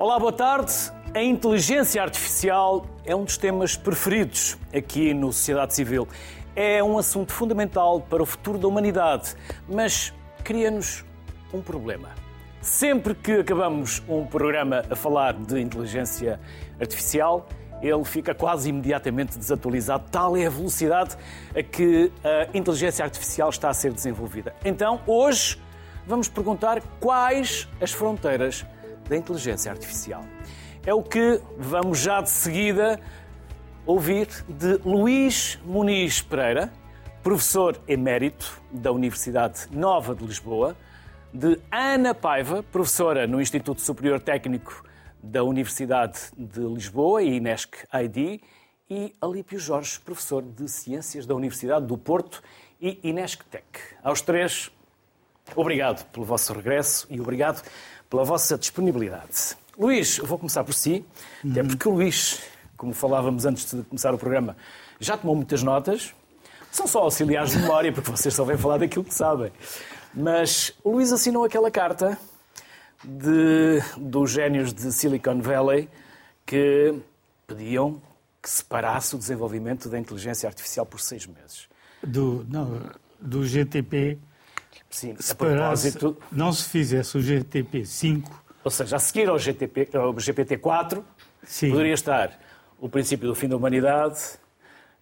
Olá, boa tarde. A inteligência artificial é um dos temas preferidos aqui no Sociedade Civil. É um assunto fundamental para o futuro da humanidade, mas cria-nos um problema. Sempre que acabamos um programa a falar de inteligência artificial, ele fica quase imediatamente desatualizado. Tal é a velocidade a que a inteligência artificial está a ser desenvolvida. Então, hoje, vamos perguntar quais as fronteiras da inteligência artificial. É o que vamos já de seguida ouvir de Luís Muniz Pereira, professor emérito da Universidade Nova de Lisboa, de Ana Paiva, professora no Instituto Superior Técnico da Universidade de Lisboa Inesc ID, e Alípio Jorge, professor de Ciências da Universidade do Porto e Inesc Tech. Aos três, obrigado pelo vosso regresso e obrigado pela vossa disponibilidade. Luís, vou começar por si, uhum. até porque o Luís, como falávamos antes de começar o programa, já tomou muitas notas. São só auxiliares de memória, porque vocês só vêm falar daquilo que sabem. Mas o Luís assinou aquela carta de, dos génios de Silicon Valley que pediam que se parasse o desenvolvimento da inteligência artificial por seis meses. Do, não, do GTP. Sim, se a propósito. Não se fizesse o GTP 5. Ou seja, a seguir ao, GTP, ao GPT 4, Sim. poderia estar o princípio do fim da humanidade,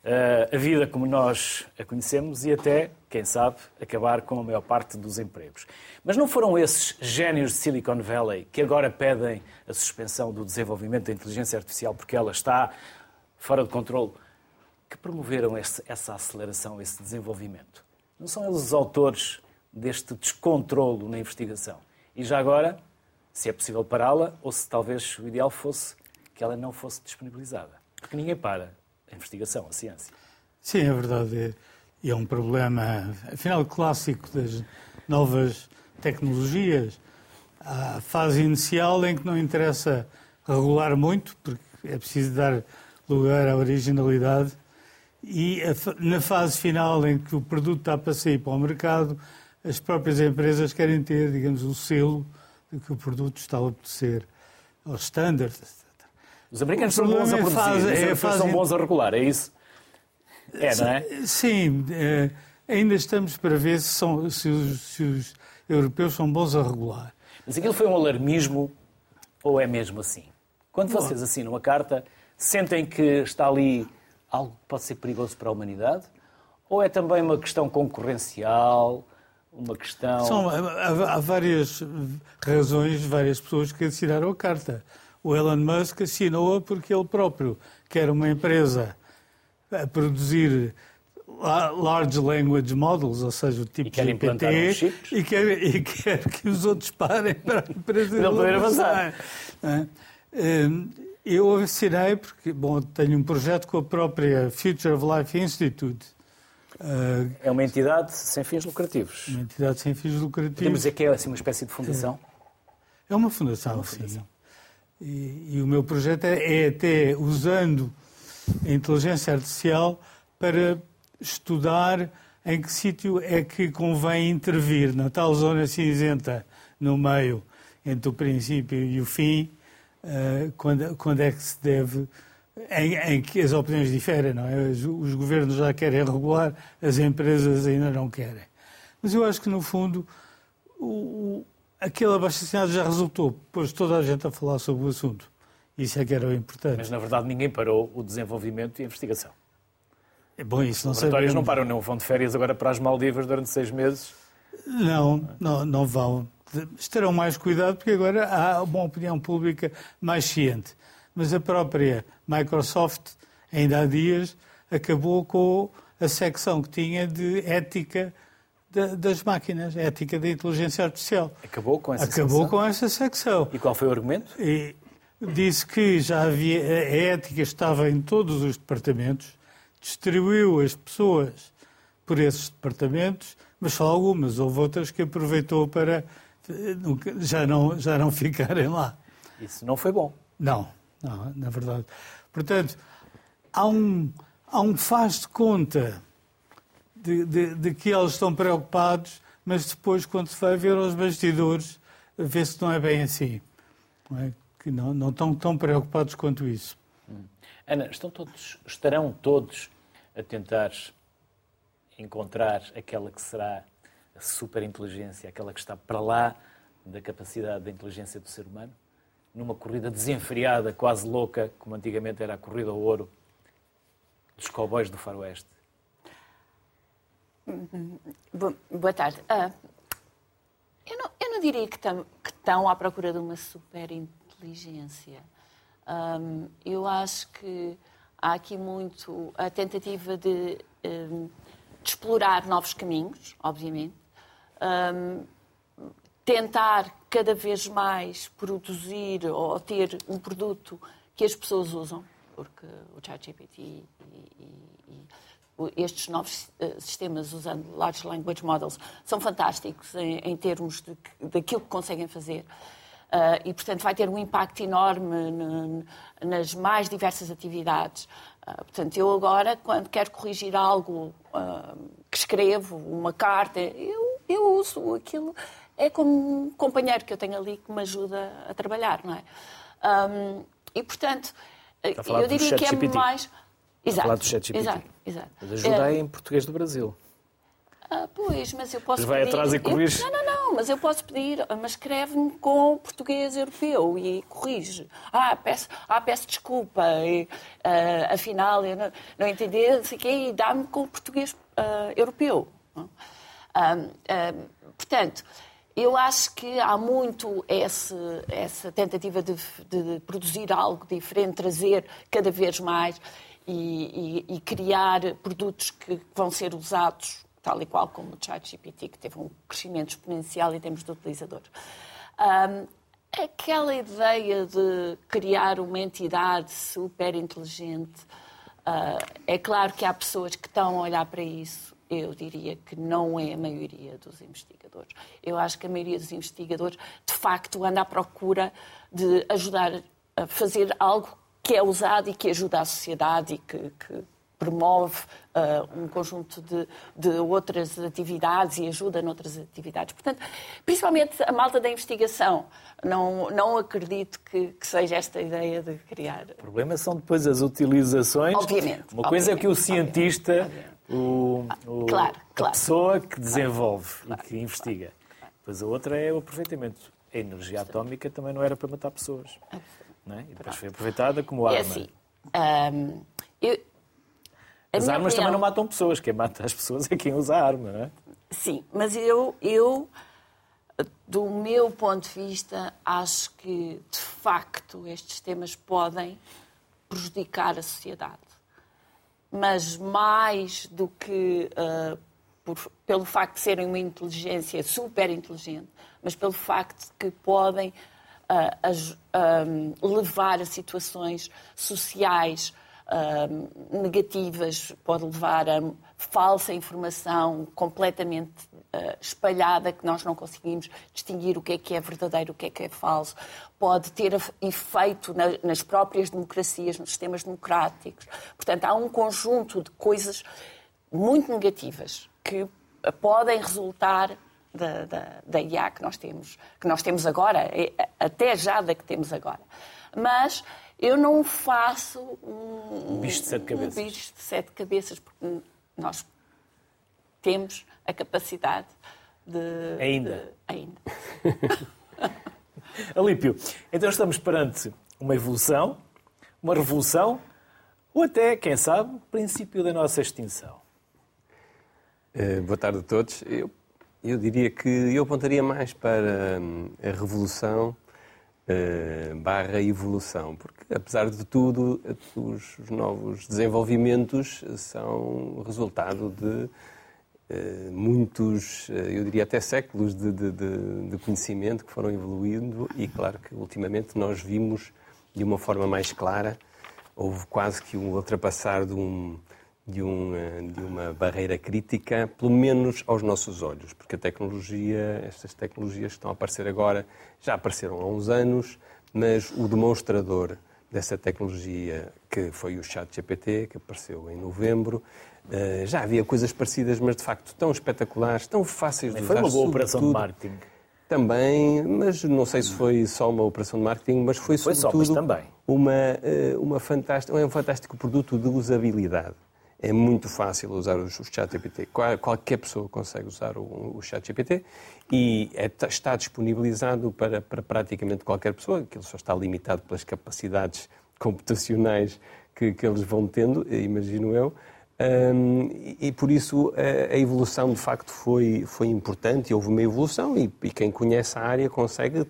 eh, a vida como nós a conhecemos e até, quem sabe, acabar com a maior parte dos empregos. Mas não foram esses génios de Silicon Valley que agora pedem a suspensão do desenvolvimento da inteligência artificial porque ela está fora de controle que promoveram essa aceleração, esse desenvolvimento? Não são eles os autores deste descontrolo na investigação? E já agora, se é possível pará-la ou se talvez o ideal fosse que ela não fosse disponibilizada? Porque ninguém para a investigação, a ciência. Sim, é verdade. É, é um problema, afinal, clássico das novas tecnologias. A fase inicial em que não interessa regular muito, porque é preciso dar lugar à originalidade, e na fase final em que o produto está para sair para o mercado, as próprias empresas querem ter, digamos, o selo de que o produto está a obedecer aos estándares, os americanos são bons a é produzir, faz, os é, são bons a regular, é isso? É, não é? Sim, é, ainda estamos para ver se, são, se, os, se os europeus são bons a regular. Mas aquilo foi um alarmismo ou é mesmo assim? Quando vocês assinam a carta, sentem que está ali algo que pode ser perigoso para a humanidade? Ou é também uma questão concorrencial, uma questão... São, há, há várias razões, várias pessoas que assinaram a carta. O Elon Musk assinou-a porque ele próprio quer uma empresa a produzir large language models, ou seja, o tipo de GPT, e quer, e quer que os outros parem para a empresa não poder avançar. É? Hum, eu assinei porque, bom, tenho um projeto com a própria Future of Life Institute. É uma entidade sem fins lucrativos. Uma entidade sem fins lucrativos. Podemos dizer que é assim, uma espécie de fundação? É uma fundação, é uma fundação. sim. E, e o meu projeto é, é até usando a inteligência artificial para estudar em que sítio é que convém intervir, na tal zona cinzenta no meio entre o princípio e o fim, uh, quando, quando é que se deve, em, em, que as opiniões diferem, não é? Os, os, governos já querem regular, as empresas ainda não querem. Mas eu acho que, no fundo, o, aquele abaixo-assinado já resultou, pôs toda a gente a falar sobre o assunto. Isso é que era o importante. Mas, na verdade, ninguém parou o desenvolvimento e a investigação. É bom, isso não Os laboratórios não param, não vão de férias agora para as Maldivas durante seis meses? Não, não, não vão. Terão mais cuidado porque agora há uma opinião pública mais ciente. Mas a própria Microsoft, ainda há dias, acabou com a secção que tinha de ética das máquinas, ética da inteligência artificial. Acabou com essa Acabou secção? com essa secção. E qual foi o argumento? E disse que já havia, a ética estava em todos os departamentos, distribuiu as pessoas por esses departamentos, mas só algumas, houve outras que aproveitou para já não, já não ficarem lá. Isso não foi bom. Não, não, na verdade. Portanto, há um, há um faz de conta de, de, de, que eles estão preocupados, mas depois, quando se vai ver aos bastidores, vê-se que não é bem assim. É? Que que não, não estão tão preocupados quanto isso. Hum. Ana, estão todos, estarão todos a tentar encontrar aquela que será a superinteligência, aquela que está para lá da capacidade da inteligência do ser humano? Numa corrida desenfreada, quase louca, como antigamente era a corrida ao ouro dos cowboys do faroeste? Boa tarde. Uh, eu, não, eu, não, diria que, que, estão à procura de uma superinteligência. Um, eu acho que há aqui muito a tentativa de, um, de explorar novos caminhos, obviamente. Um, tentar cada vez mais produzir ou ter um produto que as pessoas usam, porque o ChatGPT e, e, e, estes novos uh, sistemas usando Large Language Models são fantásticos em, em termos de, daquilo que conseguem fazer. Uh, e, portanto, vai ter um impacto enorme no, nas mais diversas atividades. Uh, portanto, eu agora, quando quero corrigir algo uh, que escrevo, uma carta, eu, eu uso aquilo é como um companheiro que eu tenho ali que me ajuda a trabalhar, não é? Um, e, portanto, eu diria que é mais... Exato, falar do ChatGPT. Exato, exato. Mas ajuda é... em português do Brasil. Ah, pois, mas eu posso mas vai pedir... atrás e corrige? Eu... Não, não, não, mas eu posso pedir, mas escreve-me com português europeu e corrige. Ah, peço, ah, peço desculpa, e, uh, afinal eu não, não entendi, não sei o quê, e dá-me com português uh, europeu. Portanto, eu acho que há muito esse, essa tentativa de, de, produzir algo diferente, trazer cada vez mais e, e, e criar produtos que vão ser usados tal e qual como o ChatGPT, que teve um crescimento exponencial em termos de utilizador. Um, aquela ideia de criar uma entidade super inteligente, uh, é claro que há pessoas que estão a olhar para isso eu diria que não é a maioria dos investigadores. Eu acho que a maioria dos investigadores, de facto, anda à procura de ajudar a fazer algo que é usado e que ajuda a sociedade e que, que promove uh, um conjunto de, de, outras atividades e ajuda noutras atividades. Portanto, principalmente a malta da investigação, não, não acredito que, que seja esta ideia de criar. O problema são depois as utilizações. Obviamente. Uma coisa obviamente, é que o cientista. Obviamente o, o claro, claro. a pessoa que desenvolve claro, e que investiga. Depois a outra é o aproveitamento. A energia atómica também não era para matar pessoas. Não é? E depois foi aproveitada como é arma. Assim, hum, eu, as armas opinião... também não matam pessoas. Quem mata as pessoas é quem usa a arma, não é? Sim, mas eu, eu, do meu ponto de vista, acho que, de facto, estes temas podem prejudicar a sociedade mas mais do que uh, por, pelo facto de serem uma inteligência super inteligente, mas pelo facto de que podem uh, levar a situações sociais negativas, pode levar a falsa informação completamente espalhada que nós não conseguimos distinguir o que é que é verdadeiro, o que é que é falso. Pode ter efeito na, nas próprias democracias, nos sistemas democráticos. Portanto, há um conjunto de coisas muito negativas que podem resultar da, da, da IA que nós temos, que nós temos agora, até já da que temos agora. Mas eu não faço um, um bicho de sete cabeças. Um bicho de sete cabeças, porque nós temos a capacidade de. Ainda. De, ainda. Alípio, então estamos perante uma evolução, uma revolução, ou até, quem sabe, o princípio da nossa extinção. Uh, boa tarde a todos. Eu, eu diria que eu apontaria mais para hum, a revolução uh, barra evolução, porque apesar de tudo, os, os novos desenvolvimentos são resultado de uh, muitos, uh, eu diria até séculos de, de, de, conhecimento que foram evoluindo e claro que ultimamente nós vimos de uma forma mais clara, houve quase que um ultrapassar de um de, um, de uma barreira crítica, pelo menos aos nossos olhos, porque a tecnologia, estas tecnologias que estão a aparecer agora, já apareceram há uns anos, mas o demonstrador dessa tecnologia, que foi o ChatGPT, que apareceu em novembro, eh, já havia coisas parecidas, mas de facto tão espetaculares, tão fáceis de usar. Foi uma boa operação de marketing. Também, mas não sei se foi só uma operação de marketing, mas foi, foi sobretudo só, também. Uma, eh, uma fantástica, é um fantástico produto de usabilidade. É muito fácil usar o ChatGPT. Qualquer pessoa consegue usar o, o ChatGPT e é, está disponibilizado para, para praticamente qualquer pessoa. Aquilo só está limitado pelas capacidades computacionais que, que eles vão tendo, imagino eu. Um, e, por isso a, a, evolução de facto foi, foi importante houve uma evolução e, e quem conhece a área consegue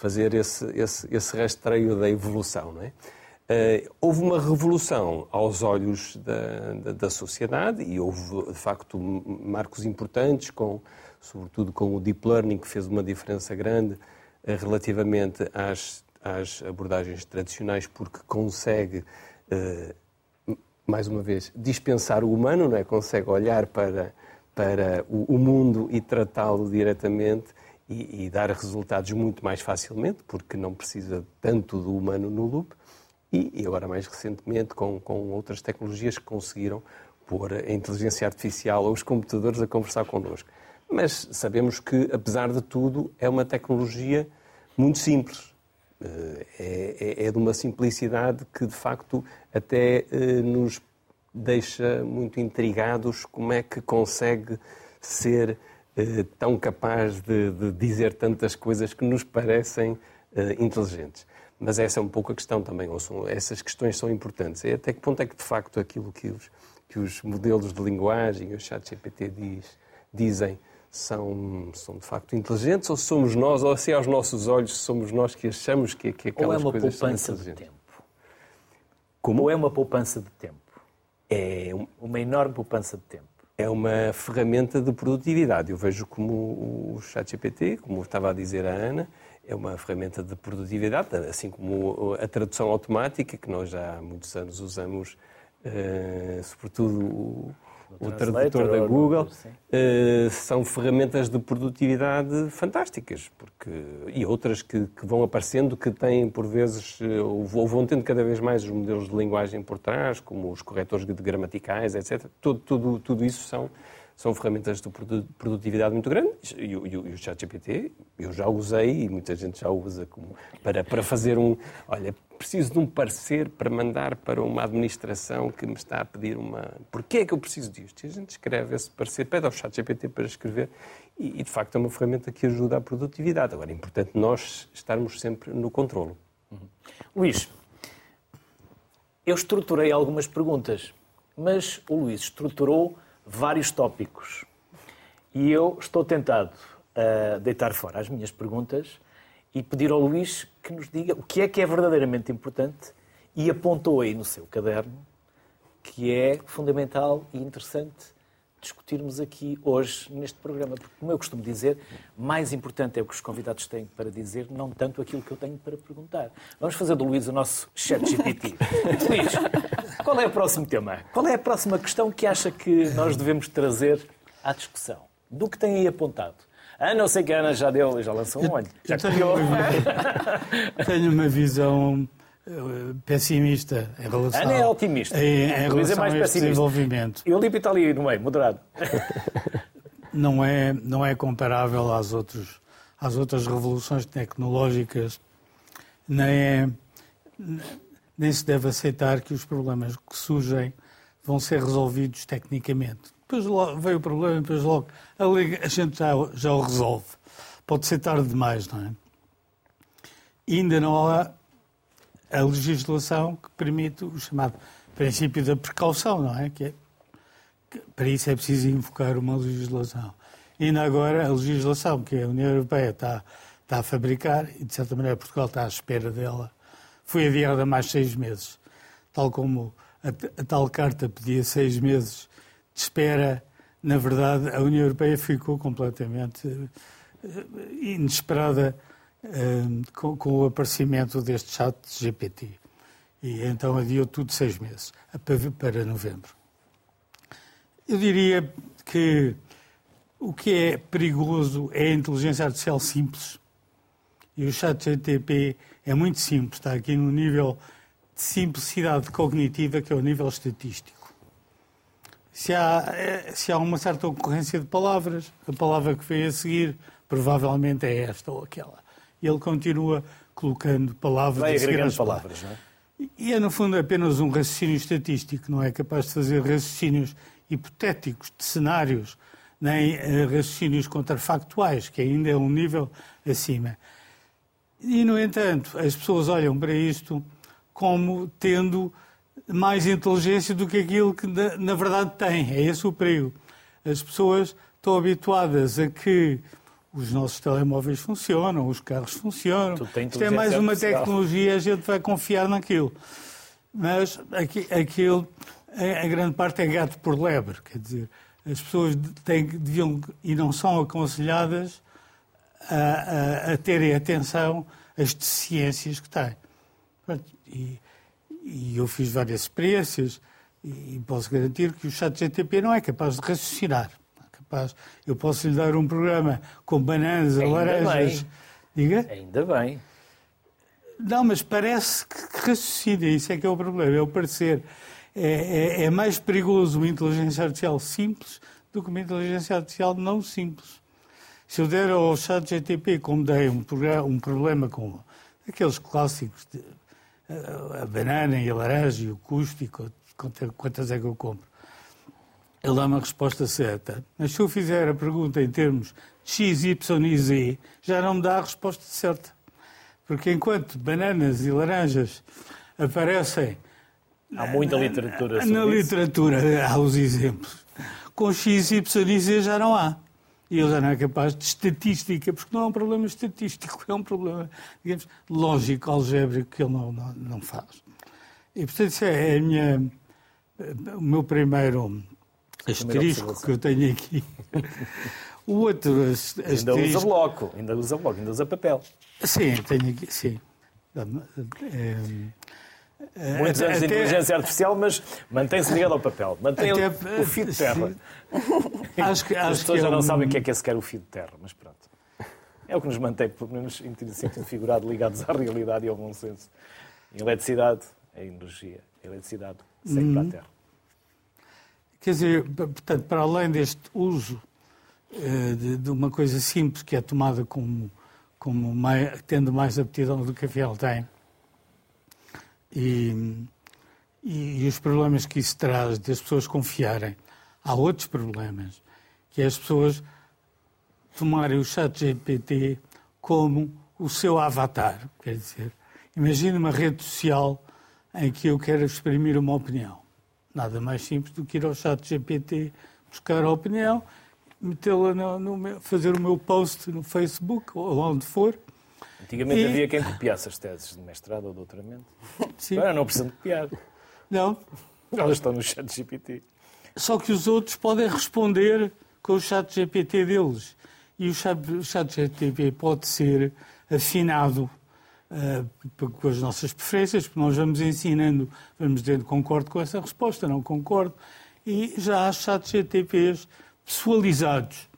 fazer esse, esse, esse rastreio da evolução. Não é? Uh, houve uma revolução aos olhos da, da, da, sociedade e houve, de facto, marcos importantes, com, sobretudo com o Deep Learning, que fez uma diferença grande uh, relativamente às, às abordagens tradicionais, porque consegue, uh, mais uma vez, dispensar o humano, não é? consegue olhar para, para o, o mundo e tratá-lo diretamente e, e, dar resultados muito mais facilmente, porque não precisa tanto do humano no loop e, e agora mais recentemente com, com outras tecnologias que conseguiram pôr a inteligência artificial ou os computadores a conversar connosco. Mas sabemos que, apesar de tudo, é uma tecnologia muito simples. Eh, é, é, é de uma simplicidade que, de facto, até eh, nos deixa muito intrigados como é que consegue ser eh, tão capaz de, de dizer tantas coisas que nos parecem inteligentes. Mas essa é um pouco a questão também, ou são, essas questões são importantes. Até que ponto é que, de facto, aquilo que os, que os modelos de linguagem, o chat GPT diz, dizem, são, são de facto inteligentes, ou somos nós, ou se aos nossos olhos somos nós que achamos que, que aquelas coisas são inteligentes? Ou é uma poupança de tempo? Como? Ou é uma poupança de tempo? É um... uma enorme poupança de tempo. É uma ferramenta de produtividade. Eu vejo como o ChatGPT, como estava a dizer a Ana, é uma ferramenta de produtividade, assim como a tradução automática, que nós já há muitos anos usamos, uh, sobretudo o, o tradutor da Google, uh, são ferramentas de produtividade fantásticas, porque, e outras que, que, vão aparecendo que têm, por vezes, eh, ou vão tendo cada vez mais os modelos de linguagem por trás, como os corretores de gramaticais, etc. Tudo, tudo, tudo isso são são ferramentas de produtividade muito grandes e, o, o ChatGPT eu já usei e muita gente já usa como para, para fazer um, olha, preciso de um parecer para mandar para uma administração que me está a pedir uma... Porquê é que eu preciso disto? E a gente escreve esse parecer, pede ao ChatGPT para escrever e, e, de facto é uma ferramenta que ajuda a produtividade. Agora é importante nós estarmos sempre no controlo. Uhum. Luís, eu estruturei algumas perguntas, mas o Luís estruturou vários tópicos. E eu estou tentado a deitar fora as minhas perguntas e pedir ao Luís que nos diga o que é que é verdadeiramente importante e apontou aí no seu caderno que é fundamental e interessante discutirmos aqui hoje neste programa. Porque, como eu costumo dizer, mais importante é o que os convidados têm para dizer, não tanto aquilo que eu tenho para perguntar. Vamos fazer do Luís o nosso chat GPT. Luís, qual é o próximo tema? Qual é a próxima questão que acha que nós devemos trazer à discussão? Do que tem aí apontado? A não ser que a Ana já deu, já lançou um olho. Já tenho, uma, tenho uma visão pessimista em relação, Ana é otimista. Em, em relação é mais a este desenvolvimento. E o Lipe está ali no meio, moderado. Não é, não é comparável às, outros, às outras revoluções tecnológicas, nem, é, nem se deve aceitar que os problemas que surgem vão ser resolvidos tecnicamente. Depois veio o problema, depois logo a, gente já, já o resolve. Pode ser tarde demais, não é? E ainda não há a legislação que permite o chamado princípio da precaução, não é? Que, é, que para isso é preciso invocar uma legislação. E ainda agora, a legislação que a União Europeia está, está a fabricar, e de certa maneira Portugal está à espera dela, foi adiada mais seis meses. Tal como a, a tal carta pedia seis meses de espera, na verdade, a União Europeia ficou completamente eh, inesperada com, com, o aparecimento deste chat GPT. E então adiou tudo seis meses, para novembro. Eu diria que o que é perigoso é a inteligência artificial simples. E o chat GTP é muito simples, está aqui no nível de simplicidade cognitiva, que é o nível estatístico. Se há, eh, se há uma certa ocorrência de palavras, a palavra que vem a seguir provavelmente é esta ou aquela. E ele continua colocando palavras... Vai agregando palavras, não é? E é, no fundo, apenas um raciocínio estatístico, não é capaz de fazer raciocínios hipotéticos, de cenários, nem uh, raciocínios contrafactuais, que ainda é um nível acima. E, no entanto, as pessoas olham para isto como tendo mais inteligência do que aquilo que, na, na verdade, têm. É esse o perigo. As pessoas estão habituadas a que os nossos telemóveis funcionam, os carros funcionam. Isto é mais uma tecnologia, a gente vai confiar naquilo. Mas aqui, aquilo, a, grande parte é gato por lebre, quer dizer, as pessoas têm, deviam e não são aconselhadas a, a, a terem atenção às deficiências que têm. E, e eu fiz várias experiências e posso garantir que o chat GTP não é capaz de raciocinar Eu posso lhe dar um programa com bananas, Ainda laranjas. Bem. Diga? Ainda bem. Não, mas parece que raciocina, isso é que é o problema, é o parecer. É, é, é, mais perigoso uma inteligência artificial simples do que uma inteligência artificial não simples. Se eu der ao chat GTP, como dei um, um problema com aqueles clássicos, de, a, a banana e a laranja e o custo e quantas é que eu compro, ele dá uma resposta certa. Mas se eu fizer a pergunta em termos de X, Y e Z, já não me dá a resposta certa. Porque enquanto bananas e laranjas aparecem. Há muita literatura Na isso. literatura há os exemplos. Com X, Y e Z já não há. E ele já não é capaz de estatística, porque não é um problema estatístico, é um problema, digamos, lógico, algébrico, que ele não, não, não faz. E, portanto, isso é minha, o meu primeiro asterisco que eu tenho aqui. O outro asterisco... Ainda usa bloco, ainda usa bloco, ainda usa papel. Sim, tenho aqui, sim. É, Muitos anos até, de inteligência artificial, mas mantém-se ligado ao papel. Mantém até, o fio de terra. Acho que, acho As pessoas já é não um... sabem o que é que é sequer o fio de terra, mas pronto. É o que nos mantém, pelo menos em sentido figurado, ligados à realidade e ao bom senso. Eletricidade, a energia, a eletricidade segue hum. para a uhum. Terra. Quer dizer, portanto, para além deste uso uh, de, de, uma coisa simples que é tomada como, como mais, tendo mais aptidão do que a fiel tem, e, e, e, os problemas que isso traz de as pessoas confiarem, há outros problemas, que é as pessoas tomarem o chat GPT como o seu avatar. Quer dizer, imagine uma rede social em que eu quero exprimir uma opinião Nada mais simples do que ir ao chat GPT, buscar a opinião, metê-la no, no, fazer o meu post no Facebook ou onde for. Antigamente e... havia quem copiasse as teses de mestrado ou doutoramento. Sim. Agora não precisam de copiar. Não. Elas estão no chat GPT. Só que os outros podem responder com o chat GPT deles. E o chat, o chat GPT pode ser afinado uh, com as nossas preferências, porque nós vamos ensinando, vamos dizendo concordo com essa resposta, não concordo, e já há chats GTPs pessoalizados,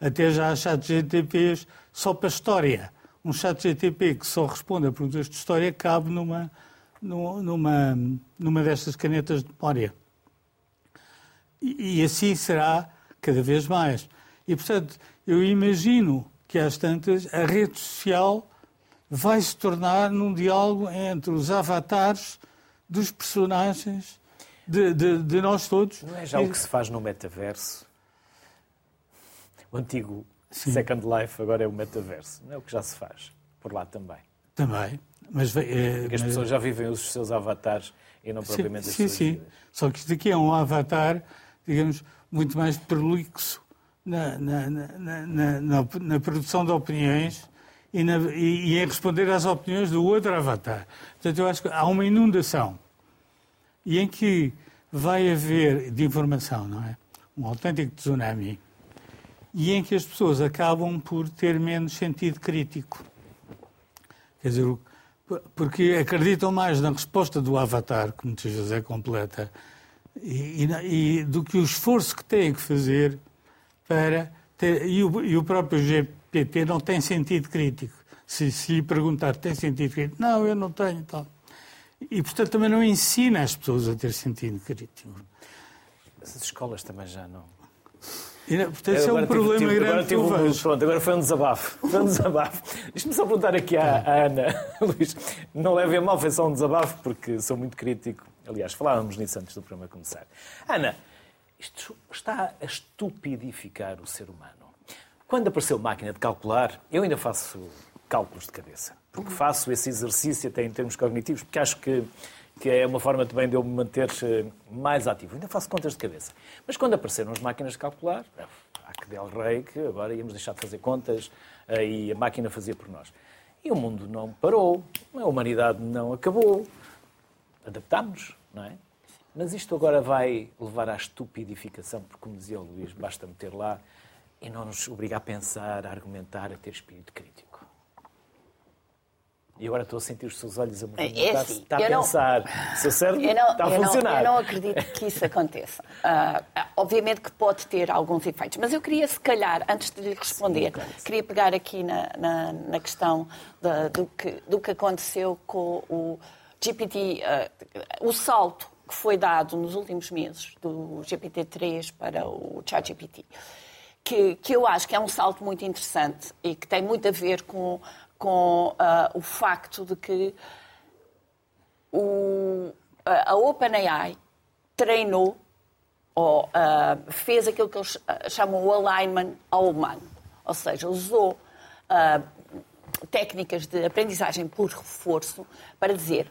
até já há chats GTPs só para história. Um chat GTP que só responde a perguntas de história cabe numa, numa, numa destas canetas de memória. E, e assim será cada vez mais. E, portanto, eu imagino que às tantas a rede social vai se tornar num diálogo entre os avatares dos personagens de, de, de nós todos. Não é já e... o que se faz no metaverso? O antigo Sim. Second Life agora é o metaverso. Não é o que já se faz por lá também. Também. Mas, é, Porque as mas... pessoas já vivem os seus avatares e não propriamente sim, as sim, suas sim. vidas. Só que isto aqui é um avatar, digamos, muito mais prolixo na, na, na, na, na produção de opiniões e, na, e, e em responder às opiniões do outro avatar. Portanto, eu acho que há uma inundação e em que vai haver de informação, não é? Um autêntico tsunami e em que as pessoas acabam por ter menos sentido crítico. Quer dizer, porque acreditam mais na resposta do avatar, que muitas vezes é completa, e, e, e do que o esforço que têm que fazer para ter. E o, e o próprio PT não tem sentido crítico. Se, se lhe perguntar, tem sentido crítico? Não, eu não tenho. Tal. E, portanto, também não ensina as pessoas a ter sentido crítico. As escolas também já não. Portanto, isso é um problema tive, grande agora, tive um, pronto, agora foi um desabafo. Foi um desabafo. Deixa-me só perguntar aqui à, à Ana, Luís, não levem a mal, foi só um desabafo, porque sou muito crítico. Aliás, falávamos nisso antes do programa começar. Ana, isto está a estupidificar o ser humano. Quando apareceu máquina de calcular, eu ainda faço cálculos de cabeça. Porque faço esse exercício até em termos cognitivos, porque acho que, que é uma forma também de eu me manter eh, mais ativo. Ainda faço contas de cabeça. Mas quando apareceram as máquinas de calcular, há que del rei que agora íamos deixar de fazer contas eh, e a máquina fazia por nós. E o mundo não parou, a humanidade não acabou. Adaptámos, não é? Mas isto agora vai levar à estupidificação, porque, como dizia o Luís, basta meter lá e não nos obriga a pensar, a argumentar, a ter espírito crítico. E agora estou a sentir os seus olhos a mover. É, assim, está, está a pensar. Não, seu cérebro não, está a funcionar. Não, eu não acredito que isso aconteça. Uh, obviamente que pode ter alguns efeitos. Mas eu queria, se calhar, antes de lhe responder, Sim, queria pegar aqui na, na, na questão da, do, que, do que aconteceu com o GPT, uh, o salto que foi dado nos últimos meses do GPT-3 para o ChatGPT. Que, que eu acho que é um salto muito interessante e que tem muito a ver com com uh, o facto de que o, a OpenAI treinou ou uh, fez aquilo que eles chamam o alignment ao humano. Ou seja, usou uh, técnicas de aprendizagem por reforço para dizer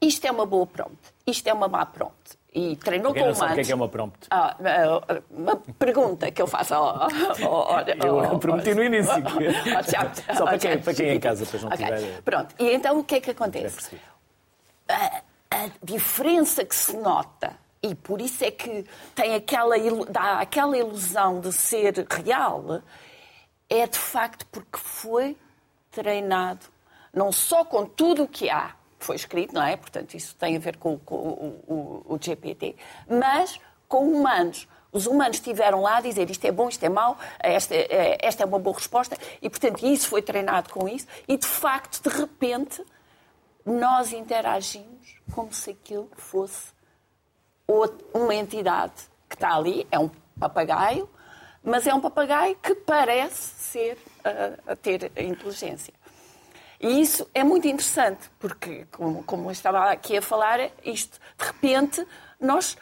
isto é uma boa prompt, isto é uma má prompt e treinou com humanos. o que é, que é uma prompt? Ah, ah, uma pergunta que eu faço ao. ao, ao eu prometi no início. Só para quem, para quem é em casa, depois não okay. tiver. Pronto, e então o que é que acontece? A, a diferença que se nota e por isso é que tem aquela, dá aquela ilusão de ser real, é de facto porque foi treinado não só com tudo o que há, foi escrito, não é? Portanto, isso tem a ver com, com o, o, o GPT, mas com humanos. Os humanos estiveram lá a dizer isto é bom, isto é mau, esta, é, esta é uma boa resposta, e portanto isso foi treinado com isso, e de facto, de repente, nós interagimos como se aquilo fosse uma entidade que está ali, é um papagaio, mas é um papagaio que parece ser a ter inteligência. E isso é muito interessante, porque, como, como eu estava aqui a falar, isto, de repente, nós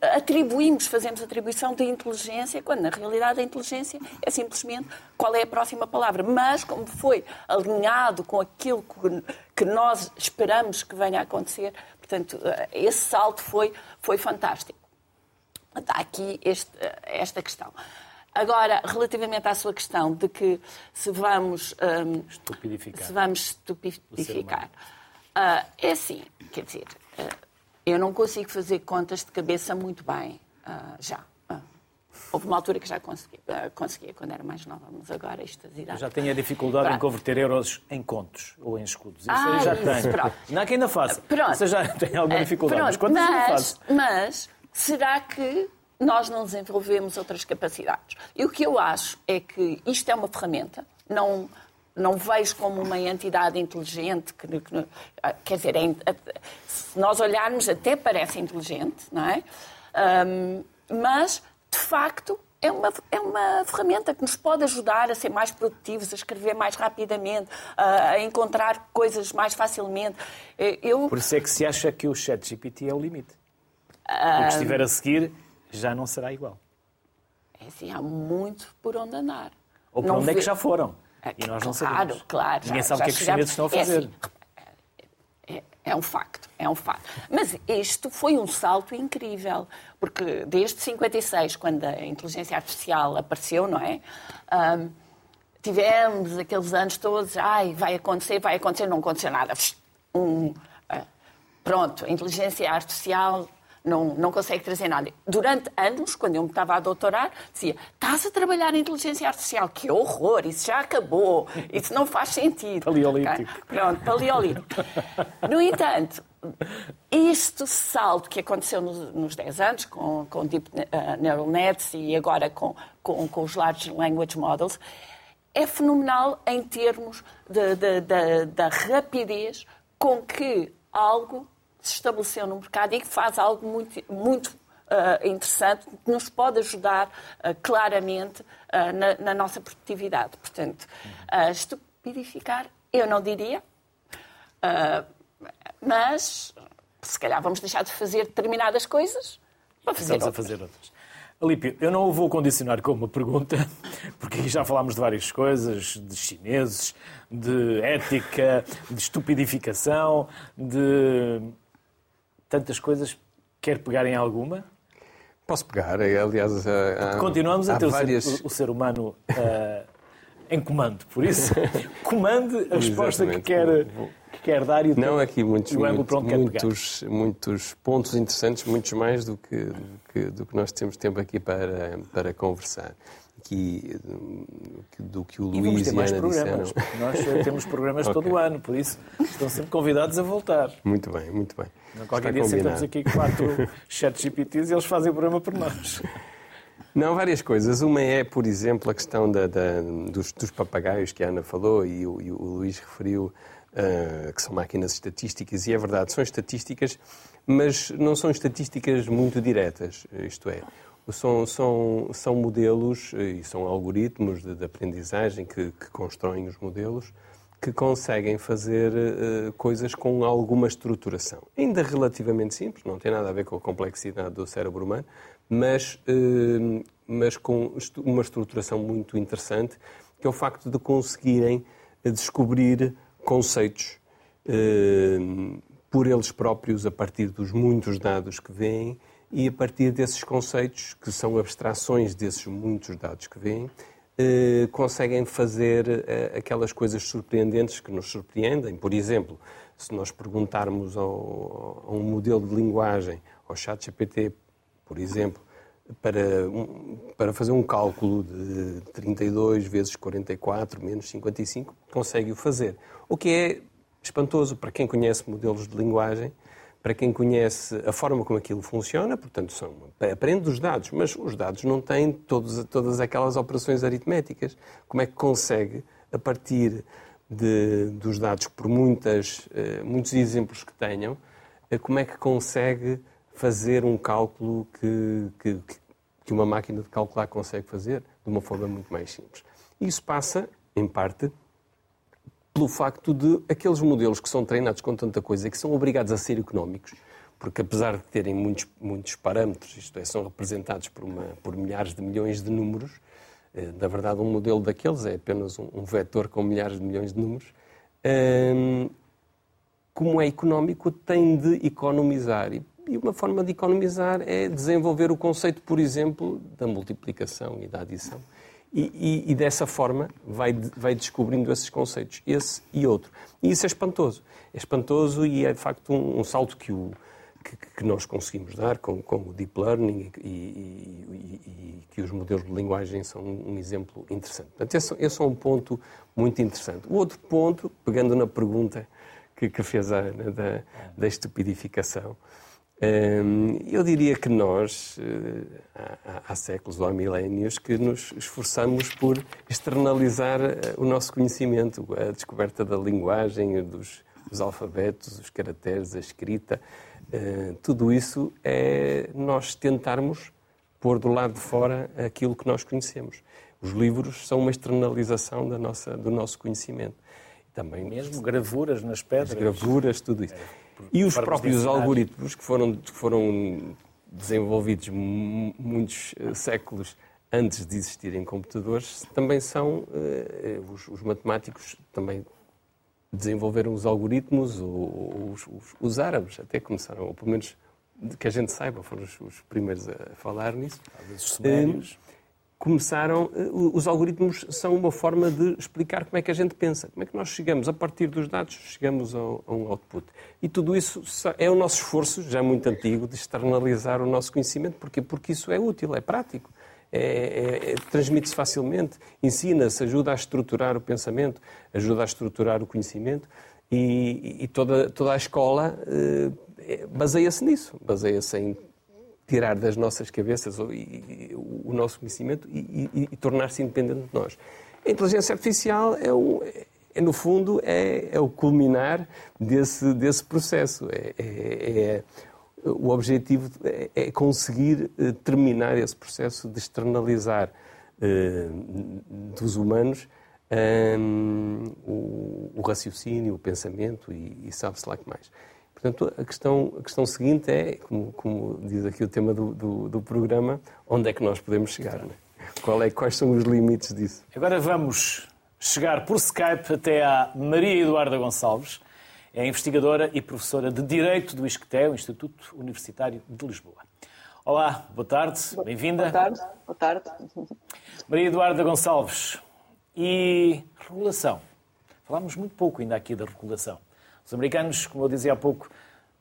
atribuímos, fazemos atribuição de inteligência, quando na realidade a inteligência é simplesmente qual é a próxima palavra. Mas, como foi alinhado com aquilo que nós esperamos que venha a acontecer, portanto, esse salto foi, foi fantástico. Está aqui este, esta questão. Agora, relativamente à sua questão de que se vamos um, estupidificar, se vamos estupidificar uh, é assim, quer dizer, uh, eu não consigo fazer contas de cabeça muito bem uh, já. Houve uma altura que já conseguia, conseguia, quando era mais nova, mas agora estas idades... Eu já tenho a dificuldade pronto. em converter euros em contos ou em escudos. Isso ah, já isso, tenho. Pronto. Não há quem ainda faça. Pronto. Você já tem alguma dificuldade, pronto. mas quantas mas, não faço? Mas será que nós não desenvolvemos outras capacidades. E o que eu acho é que isto é uma ferramenta, não, não vejo como uma entidade inteligente, que, que quer dizer, é, se nós olharmos até parece inteligente, não é? Um, mas, de facto, é uma, é uma ferramenta que nos pode ajudar a ser mais produtivos, a escrever mais rapidamente, a, a encontrar coisas mais facilmente. Eu... Por isso é que se acha que o chat GPT é o limite. O que estiver a seguir já não será igual. É assim, há muito por onde andar. Ou por não onde vê... é que já foram. É, e nós não claro, sabemos. Claro, Ninguém sabe o que é que os chineses estão a fazer. É, assim, é, é, um facto, é um facto. Mas isto foi um salto incrível, porque desde 56, quando a inteligência artificial apareceu, não é? Um, tivemos aqueles anos todos, ai, vai acontecer, vai acontecer, não aconteceu nada. Um, uh, pronto, a inteligência artificial não, não consegue trazer nada. Durante anos, quando eu me estava a doutorar, dizia: estás a trabalhar em inteligência artificial, que horror, isso já acabou, isso não faz sentido. Paleolítico. Okay? Pronto, paleolítico. No entanto, este salto que aconteceu nos, nos 10 anos, com, com Deep uh, Neural Nets e agora com, com, com os Large Language Models, é fenomenal em termos da rapidez com que algo se estabeleceu no mercado e que faz algo muito, muito uh, interessante que nos pode ajudar uh, claramente uh, na, na, nossa produtividade. Portanto, estupidificar, eu não diria, mas se calhar vamos deixar de fazer determinadas coisas para fazer fazer outras. Alípio, eu não o vou condicionar com uma pergunta, porque já falámos de várias coisas, de chineses, de ética, de estupidificação, de tantas coisas. Quer pegar em alguma? Posso pegar, aliás. Há, Continuamos a ter várias... o, ser, o, ser humano uh, em comando, por isso, comande a resposta que quer, que quer dar e Não, aqui muitos, muito, muitos, muitos pontos interessantes, muitos mais do que, do que, do que nós temos tempo aqui para, para conversar aqui do que o Luís e, vamos ter mais programas, disseram. Nós temos programas okay. todo o ano, por isso estão sempre convidados a voltar. Muito bem, muito bem. Qualquer Está dia sentamos aqui quatro chat GPTs e eles fazem o programa por nós. Não, várias coisas. Uma é, por exemplo, a questão da, da, dos, dos, papagaios que a Ana falou e o, e o Luís referiu, uh, que são máquinas estatísticas, e é verdade, são estatísticas, mas não são estatísticas muito diretas. Isto é, são, são, são modelos e são algoritmos de, de aprendizagem que, que, constroem os modelos que conseguem fazer uh, coisas com alguma estruturação. Ainda relativamente simples, não tem nada a ver com a complexidade do cérebro humano, mas, uh, mas com uma estruturação muito interessante, que é o facto de conseguirem descobrir conceitos uh, por eles próprios, a partir dos muitos dados que vêm, e a partir desses conceitos, que são abstrações desses muitos dados que vêm, eh, conseguem fazer eh, aquelas coisas surpreendentes que nos surpreendem. Por exemplo, se nós perguntarmos ao, a um modelo de linguagem, ao chat GPT, por exemplo, para, para fazer um cálculo de 32 vezes 44 menos 55, consegue o fazer. O que é espantoso para quem conhece modelos de linguagem, para quem conhece a forma como aquilo funciona, portanto, são, aprende os dados, mas os dados não têm todos, todas aquelas operações aritméticas. Como é que consegue, a partir de, dos dados, por muitas, eh, muitos exemplos que tenham, eh, como é que consegue fazer um cálculo que, que, que uma máquina de calcular consegue fazer de uma forma muito mais simples. Isso passa, em parte, pelo facto de aqueles modelos que são treinados com tanta coisa que são obrigados a ser económicos, porque apesar de terem muitos, muitos parâmetros, isto é, são representados por, uma, por milhares de milhões de números, eh, na verdade um modelo daqueles é apenas um, um vetor com milhares de milhões de números, hum, como é económico, tem de economizar. E, e uma forma de economizar é desenvolver o conceito, por exemplo, da multiplicação e da adição e, e, e, dessa forma vai, vai descobrindo esses conceitos, esse e outro. E isso é espantoso. É espantoso e é de facto um, um salto que, o, que, que, nós conseguimos dar com, com o Deep Learning e, e, que os modelos de linguagem são um exemplo interessante. Portanto, esse, esse, é um ponto muito interessante. O outro ponto, pegando na pergunta que, que fez a Ana da, da estupidificação, eu diria que nós, eh, há séculos ou há milénios, que nos esforçamos por externalizar eh, o nosso conhecimento, a descoberta da linguagem, dos, dos alfabetos, os caracteres, a escrita. Eh, tudo isso é nós tentarmos pôr do lado de fora aquilo que nós conhecemos. Os livros são uma externalização da nossa, do nosso conhecimento. Também mesmo gravuras nas pedras. gravuras, tudo isso. É. E os próprios algoritmos que foram, que foram desenvolvidos muitos eh, séculos antes de existirem computadores, também são, eh, os, os, matemáticos também desenvolveram os algoritmos, os, os, os, árabes até começaram, ou pelo menos que a gente saiba, foram os, os primeiros a falar nisso. Os sumérios começaram, eh, os algoritmos são uma forma de explicar como é que a gente pensa, como é que nós chegamos, a partir dos dados, chegamos a um output. E tudo isso é o nosso esforço, já muito antigo, de externalizar o nosso conhecimento. Porquê? Porque isso é útil, é prático. É, é, é, transmite-se facilmente, ensina-se, ajuda a estruturar o pensamento, ajuda a estruturar o conhecimento e, e toda, toda a escola eh, baseia-se nisso, baseia-se em tirar das nossas cabeças o, e, o nosso conhecimento e, e, tornar-se independente de nós. A inteligência artificial é, um, é no fundo, é, é, o culminar desse, desse processo. É, é, é o objetivo é, é conseguir terminar esse processo de externalizar dos humanos um, o, o, raciocínio, o pensamento e, e sabe-se lá que mais. Portanto, a questão, a questão seguinte é, como, como diz aqui o tema do, do, do, programa, onde é que nós podemos chegar? Né? Qual é, quais são os limites disso? Agora vamos chegar por Skype até à Maria Eduarda Gonçalves, é investigadora e professora de Direito do ISCTE, o Instituto Universitário de Lisboa. Olá, boa tarde, bem-vinda. Boa tarde, boa tarde. Maria Eduarda Gonçalves, e regulação. Falámos muito pouco ainda aqui da regulação. Os americanos, como eu dizia há pouco,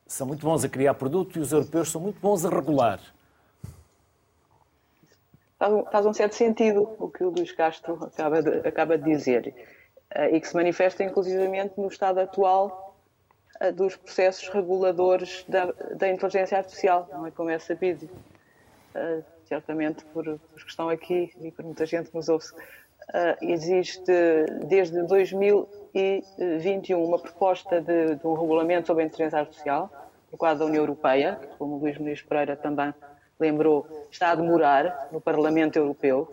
são muito bons a criar produto e os europeus são muito bons a regular. Faz um certo sentido o que o Luís Castro acaba de, acaba de dizer eh, e que se manifesta inclusivamente no estado atual eh, dos processos reguladores da, da inteligência artificial, não é como é sabido, eh, certamente por, os que estão aqui e por muita gente que nos ouve. Existe desde 2021 uma proposta de, um regulamento sobre a inteligência artificial no quadro da União Europeia, que, como o Luís Muniz Pereira também lembrou, está a demorar no Parlamento Europeu.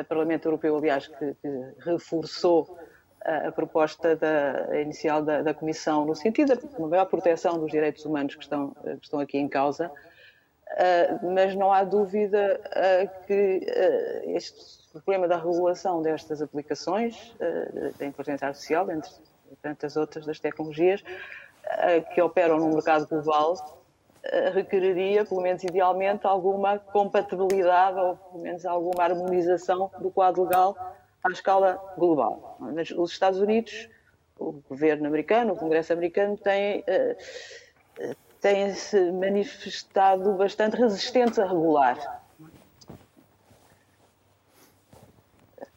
O Parlamento Europeu, aliás, que, que reforçou a proposta da, inicial da, da, Comissão no sentido de uma maior proteção dos direitos humanos que estão, que estão aqui em causa. Uh, mas não há dúvida uh, que uh, este problema da regulação destas aplicações da inteligência artificial, entre tantas outras das tecnologias, que operam no mercado global, requeriria, pelo menos idealmente, alguma compatibilidade ou pelo menos alguma harmonização do quadro legal à escala global. Mas os Estados Unidos, o governo americano, o Congresso americano, têm têm-se manifestado bastante resistentes a regular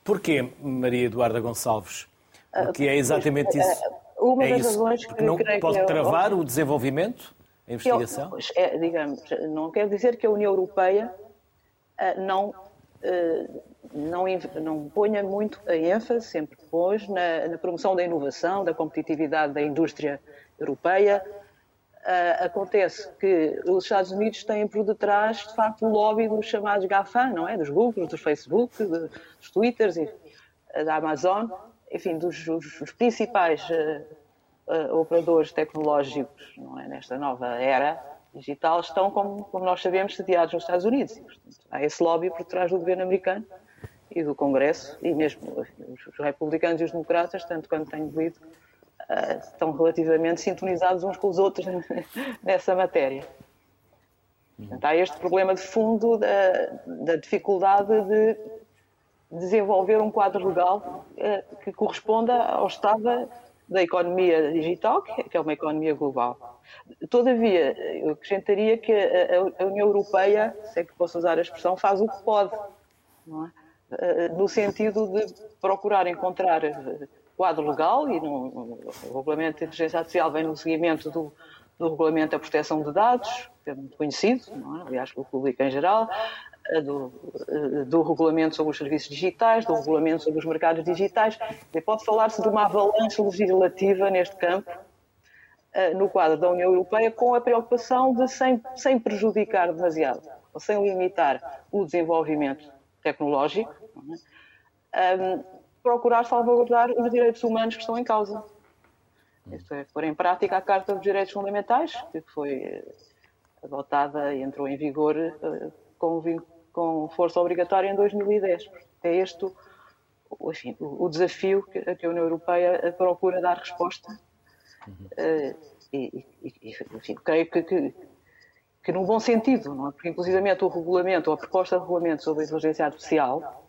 Porquê, Maria Eduarda Gonçalves? Porque é exatamente isso. Uma é das isso. razões que não pode travar o desenvolvimento, a investigação? É, digamos, não quer dizer que a União Europeia eh, não, não, não ponha muito a ênfase, sempre pôs, na, na promoção da inovação, da competitividade da indústria europeia, Uh, acontece que os Estados Unidos têm por detrás, de facto, o lobby dos chamados GAFAM, não é? Dos Google, dos Facebook, de, dos Twitters, e, uh, da Amazon, enfim, dos, dos, dos principais uh, operadores tecnológicos, não é? Nesta nova era digital, estão, como, como nós sabemos, sediados nos Estados Unidos. E, portanto, há esse lobby por trás do governo americano e do Congresso, e mesmo os republicanos e os democratas, tanto quanto tenho lido, uh, estão relativamente sintonizados uns com os outros nessa matéria. Portanto, há este problema de fundo da, da dificuldade de desenvolver um quadro legal uh, que corresponda ao estado da economia digital, que é uma economia global. Todavia, eu acrescentaria que a, União Europeia, se é que posso usar a expressão, faz o que pode, é? no sentido de procurar encontrar quadro legal e no, no, Regulamento de Inteligência Artificial vem no seguimento do, do Regulamento da Proteção de Dados, que é muito conhecido, é? aliás, pelo público em geral, eh, do, eh, do, Regulamento sobre os Serviços Digitais, do Regulamento sobre os Mercados Digitais. E pode falar-se de uma avalanche legislativa neste campo, eh, no quadro da União Europeia, com a preocupação de, sem, sem prejudicar demasiado, ou sem limitar o desenvolvimento tecnológico, é? Procurar salvaguardar os direitos humanos que estão em causa. Isto é, pôr em prática a Carta dos Direitos Fundamentais, que foi eh, adotada e entrou em vigor eh, com, com força obrigatória em 2010. É este o, enfim, o desafio que a União Europeia procura dar resposta. Uhum. E, e, enfim, creio que, que, que num bom sentido, não é? porque inclusivamente o regulamento, ou a proposta de regulamento sobre a inteligência artificial,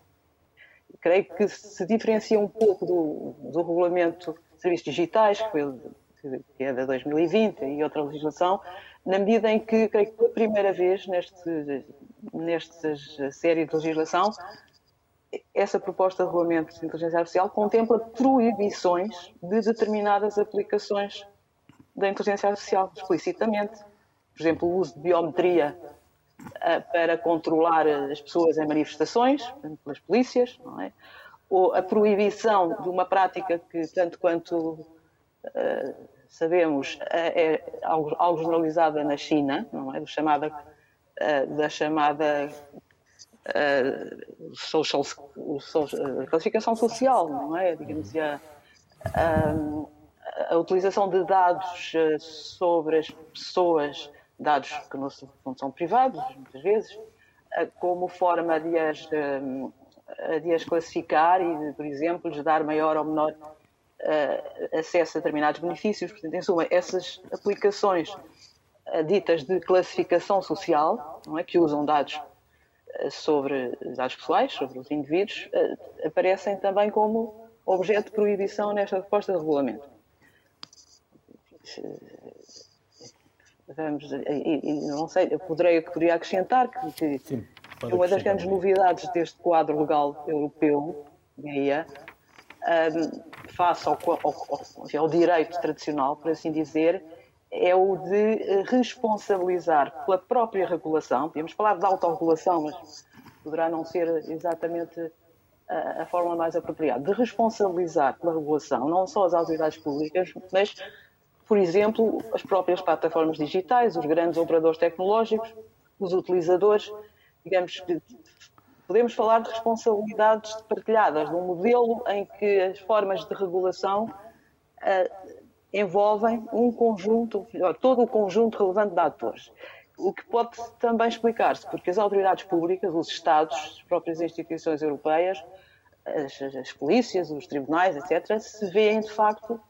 creio que se diferencia um pouco do, do regulamento de serviços digitais, que, foi, que é de 2020 e outra legislação, na medida em que, creio que pela primeira vez neste, nesta série de legislação, essa proposta de regulamento de inteligência artificial contempla proibições de determinadas aplicações da inteligência artificial, explicitamente. Por exemplo, o uso de biometria para controlar as pessoas em manifestações, pelas polícias, não é? ou a proibição de uma prática que, tanto quanto uh, sabemos, é algo, algo generalizada na China, não é? Chamada, da chamada uh, social, social, classificação social, não é? Digamos, a, a, a utilização de dados sobre as pessoas, dados que não são privados, muitas vezes, como forma de as, de as classificar e, por exemplo, lhes dar maior ou menor uh, acesso a determinados benefícios. Portanto, em suma, essas aplicações ditas de classificação social, não é, que usam dados sobre dados pessoais, sobre os indivíduos, aparecem também como objeto de proibição nesta proposta de regulamento. Vamos, e, e, não sei, eu poderia, poderia acrescentar que, que Sim, uma das grandes novidades deste quadro legal europeu, GAIA, um, face ao, ao, ao, ao, direito tradicional, por assim dizer, é o de responsabilizar pela própria regulação, podemos falar de autorregulação, mas poderá não ser exatamente a, a forma mais apropriada, de responsabilizar pela regulação não só as autoridades públicas, mas, por exemplo, as próprias plataformas digitais, os grandes operadores tecnológicos, os utilizadores, digamos, podemos falar de responsabilidades partilhadas, de um modelo em que as formas de regulação uh, envolvem um conjunto, todo o conjunto relevante de atores. O que pode também explicar-se, porque as autoridades públicas, os Estados, as próprias instituições europeias, as, as polícias, os tribunais, etc., se veem de facto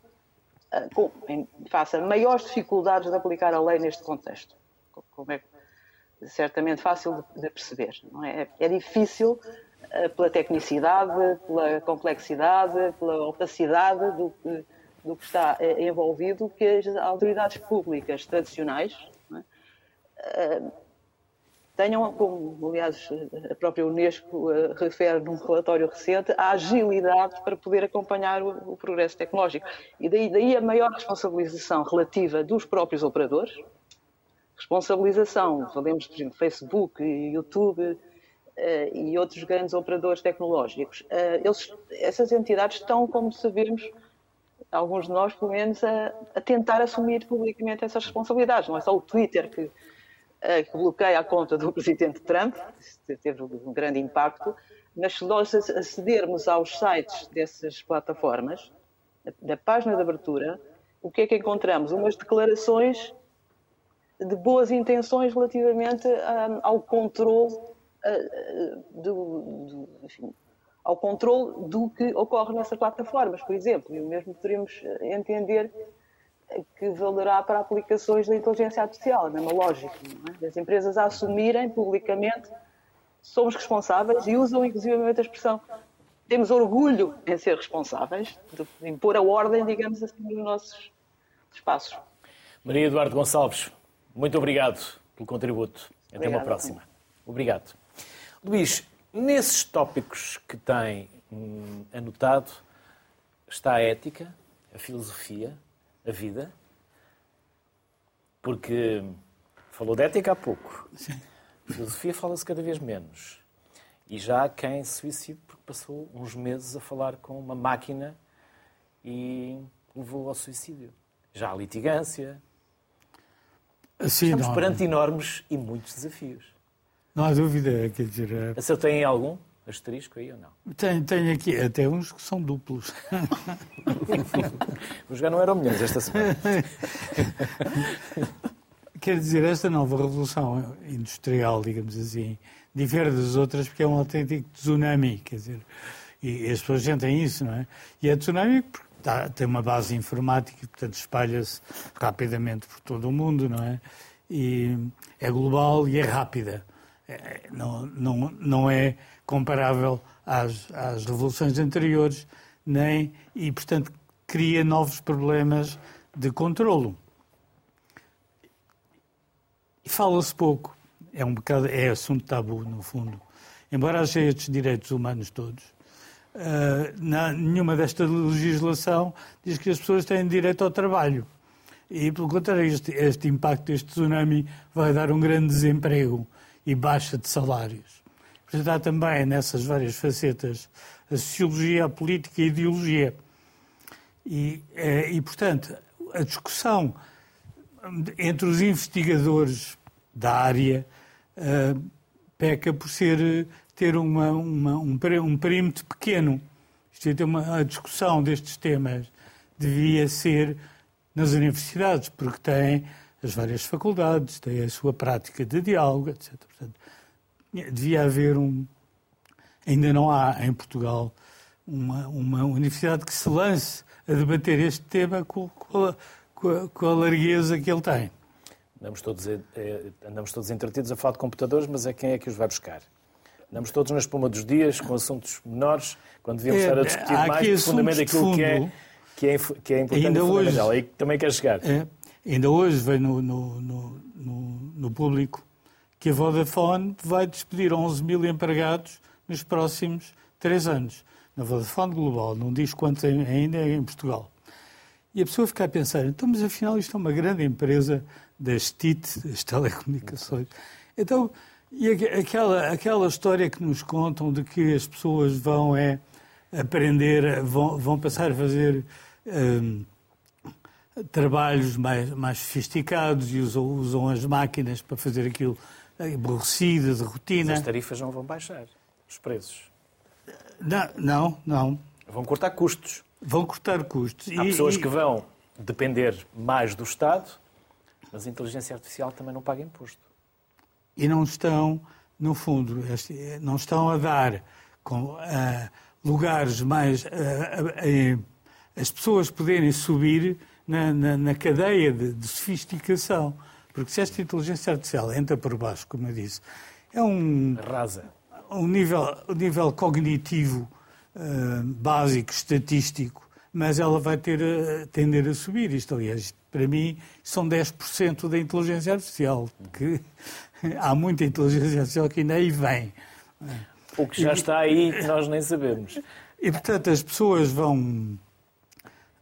com, em, face a maiores dificuldades de aplicar a lei neste contexto. Como é certamente fácil de, perceber. É? é? difícil uh, pela tecnicidade, pela complexidade, pela opacidade do que, do que está uh, envolvido que as autoridades públicas tradicionais é? Uh, tenham, como aliás a própria Unesco refere num relatório recente, a agilidade para poder acompanhar o, o progresso tecnológico. E daí, daí a maior responsabilização relativa dos próprios operadores, responsabilização, falemos, por exemplo, Facebook, YouTube uh, e outros grandes operadores tecnológicos, uh, eles, essas entidades estão, como sabemos, alguns de nós, pelo menos, a, a, tentar assumir publicamente essas responsabilidades. Não é só o Twitter que, uh, que bloqueia a conta do presidente Trump, teve um grande impacto, mas se nós acedermos aos sites dessas plataformas, da página de abertura, o que é que encontramos? Umas declarações de boas intenções relativamente ao controle uh, do, do enfim, ao controle do que ocorre nessas plataformas, por exemplo. E o mesmo poderíamos entender que valerá para aplicações da inteligência artificial, a mesma lógica. É? As empresas a assumirem publicamente somos responsáveis e usam inclusivamente a expressão temos orgulho em ser responsáveis, de impor a ordem, digamos assim, nos nossos espaços. Maria Eduardo Gonçalves, muito obrigado pelo contributo. Até Obrigada. uma próxima. Obrigado. Luís, nesses tópicos que tem hum, anotado está a ética, a filosofia, a vida, porque falou de ética há pouco. Sim. Filosofia fala-se cada vez menos. E já há quem se suicide porque passou uns meses a falar com uma máquina e levou ao suicídio. Já há litigância, Sim, Estamos não, perante enormes e muitos desafios. Não há dúvida, quer dizer... A senhor tem algum asterisco aí ou não? Tenho, tenho aqui até uns que são duplos. Os já não eram milhões esta semana. Quer dizer, esta nova revolução industrial, digamos assim, difere das outras porque é um autêntico tsunami, quer dizer, e as pessoas sentem isso, não é? E é tsunami porque tá, tem uma base informática e, portanto, espalha-se rapidamente por todo o mundo, não é? E é global e é rápida. É, não, não, não é comparável às, às revoluções anteriores, nem, e, portanto, cria novos problemas de controlo. E fala-se pouco. É um bocado, é assunto tabu, no fundo. Embora haja estes direitos humanos todos, uh, na, nenhuma desta legislação diz que as pessoas têm direito ao trabalho. E, pelo contrário, este, este impacto deste tsunami vai dar um grande desemprego e baixa de salários. Há também nessas várias facetas a sociologia, a política e a ideologia. E, eh, e portanto, a discussão entre os investigadores da área uh, peca por ser, ter uma, uma, um, um perímetro pequeno. Isto é, uma, a discussão destes temas devia ser nas universidades, porque têm as várias faculdades, têm a sua prática de diálogo, etc. Portanto, devia haver um. Ainda não há em Portugal uma, uma universidade que se lance a debater este tema com, com, a, com, a, com a largueza que ele tem. Andamos todos, é, andamos todos entretidos a falar de computadores, mas é quem é que os vai buscar? Andamos todos na espuma dos dias, com assuntos menores, quando devíamos é, estar a discutir mais profundamente aquilo que é, que é, que é importante ainda e fundamental. Hoje, Aí também quer chegar. É, ainda hoje vem no, no, no, no, público que a Vodafone vai despedir 11 mil empregados nos próximos três anos. Na Vodafone Global, não diz quantos ainda é em Portugal. E a pessoa fica a pensar, então, mas afinal isto é uma grande empresa das TIT, das telecomunicações. Então, e aquela, aquela história que nos contam de que as pessoas vão é aprender, vão, vão passar a fazer um, trabalhos mais, mais sofisticados e usam, usam as máquinas para fazer aquilo aborrecido, de rotina. Mas as tarifas não vão baixar, os preços. Não, não. não. Vão cortar custos. Vão cortar custos. Há e, pessoas e... que vão depender mais do Estado, mas a inteligência artificial também não paga imposto. E não estão, no fundo, não estão a dar com, uh, lugares mais. Uh, uh, as pessoas poderem subir na, na, na cadeia de, de, sofisticação. Porque se esta inteligência artificial entra por baixo, como eu disse, é um. Rasa. Um nível, um nível cognitivo uh, básico, estatístico, mas ela vai ter a, tender a subir. Isto, aliás, para mim, são 10% da inteligência artificial. Que há muita inteligência artificial que ainda aí vem. O que já está aí, nós nem sabemos. E, portanto, as pessoas vão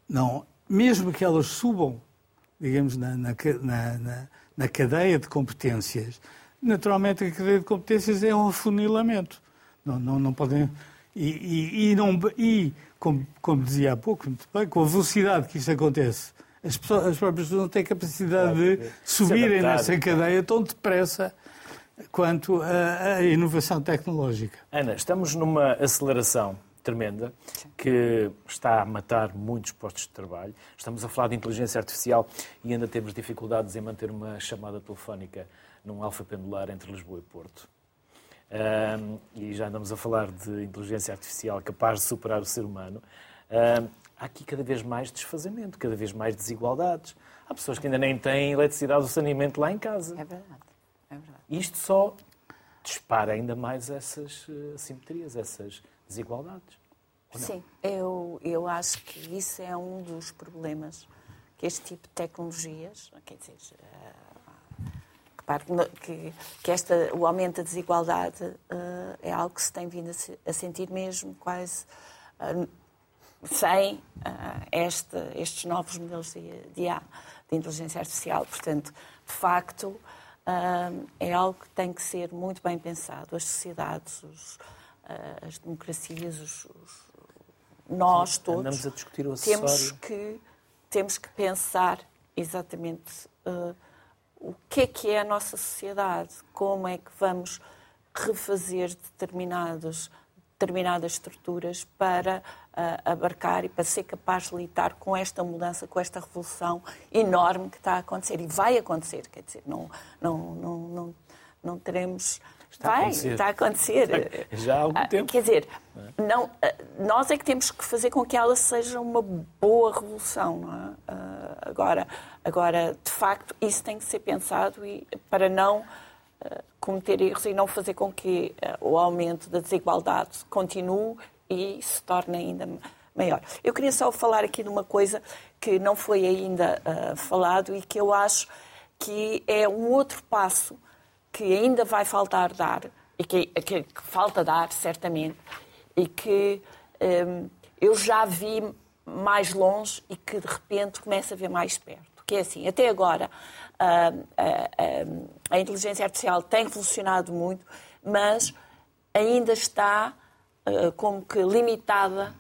não, mesmo que elas subam, digamos, na, na, na, na cadeia de competências, naturalmente a cadeia de competências é um afunilamento. Não, não, não podem. E, e, e, não, e como, como dizia há pouco, muito bem, com a velocidade que isto acontece, as, pessoas, as próprias pessoas não têm capacidade de subirem nessa cadeia tão depressa quanto a, a inovação tecnológica. Ana, estamos numa aceleração tremenda que está a matar muitos postos de trabalho. Estamos a falar de inteligência artificial e ainda temos dificuldades em manter uma chamada telefónica num alfa pendular entre Lisboa e Porto. Um, e já andamos a falar de inteligência artificial capaz de superar o ser humano. Um, há aqui cada vez mais desfazamento, cada vez mais desigualdades. Há pessoas que ainda nem têm eletricidade ou saneamento lá em casa. É verdade. É verdade. Isto só dispara ainda mais essas uh, assimetrias, essas desigualdades. Sim, eu, eu acho que isso é um dos problemas que este tipo de tecnologias, quer dizer, uh, que, que esta, o aumento da desigualdade uh, é algo que se tem vindo a, se, a sentir mesmo quase uh, sem este, estes novos modelos de, de, de, inteligência artificial. Portanto, de facto, é algo que tem que ser muito bem pensado. As sociedades, os, as democracias, os, os, nós todos temos que temos que pensar exatamente uh, o que é que é a nossa sociedade, como é que vamos refazer determinados determinadas estruturas para uh, abarcar e para ser capaz de lidar com esta mudança, com esta revolução enorme que está a acontecer e vai acontecer, quer dizer, não não não não, não teremos Está Vai, a acontecer. está a acontecer. Já há algum ah, tempo. Quer dizer, não, ah, nós é que temos que fazer com que ela seja uma boa revolução. É? Ah, agora, agora, de facto, isso tem que ser pensado e, para não cometer erros e não fazer com que o aumento da desigualdade continue e se torne ainda maior. Eu queria só falar aqui de uma coisa que não foi ainda uh, falado e que eu acho que é um outro passo que ainda vai faltar dar, e que, que, que falta dar, certamente, e que um, eu já vi mais longe e que de repente começa a ver mais perto. Que é assim, até agora a, hum, a, hum, a inteligência artificial tem funcionado muito, mas ainda está uh, como que limitada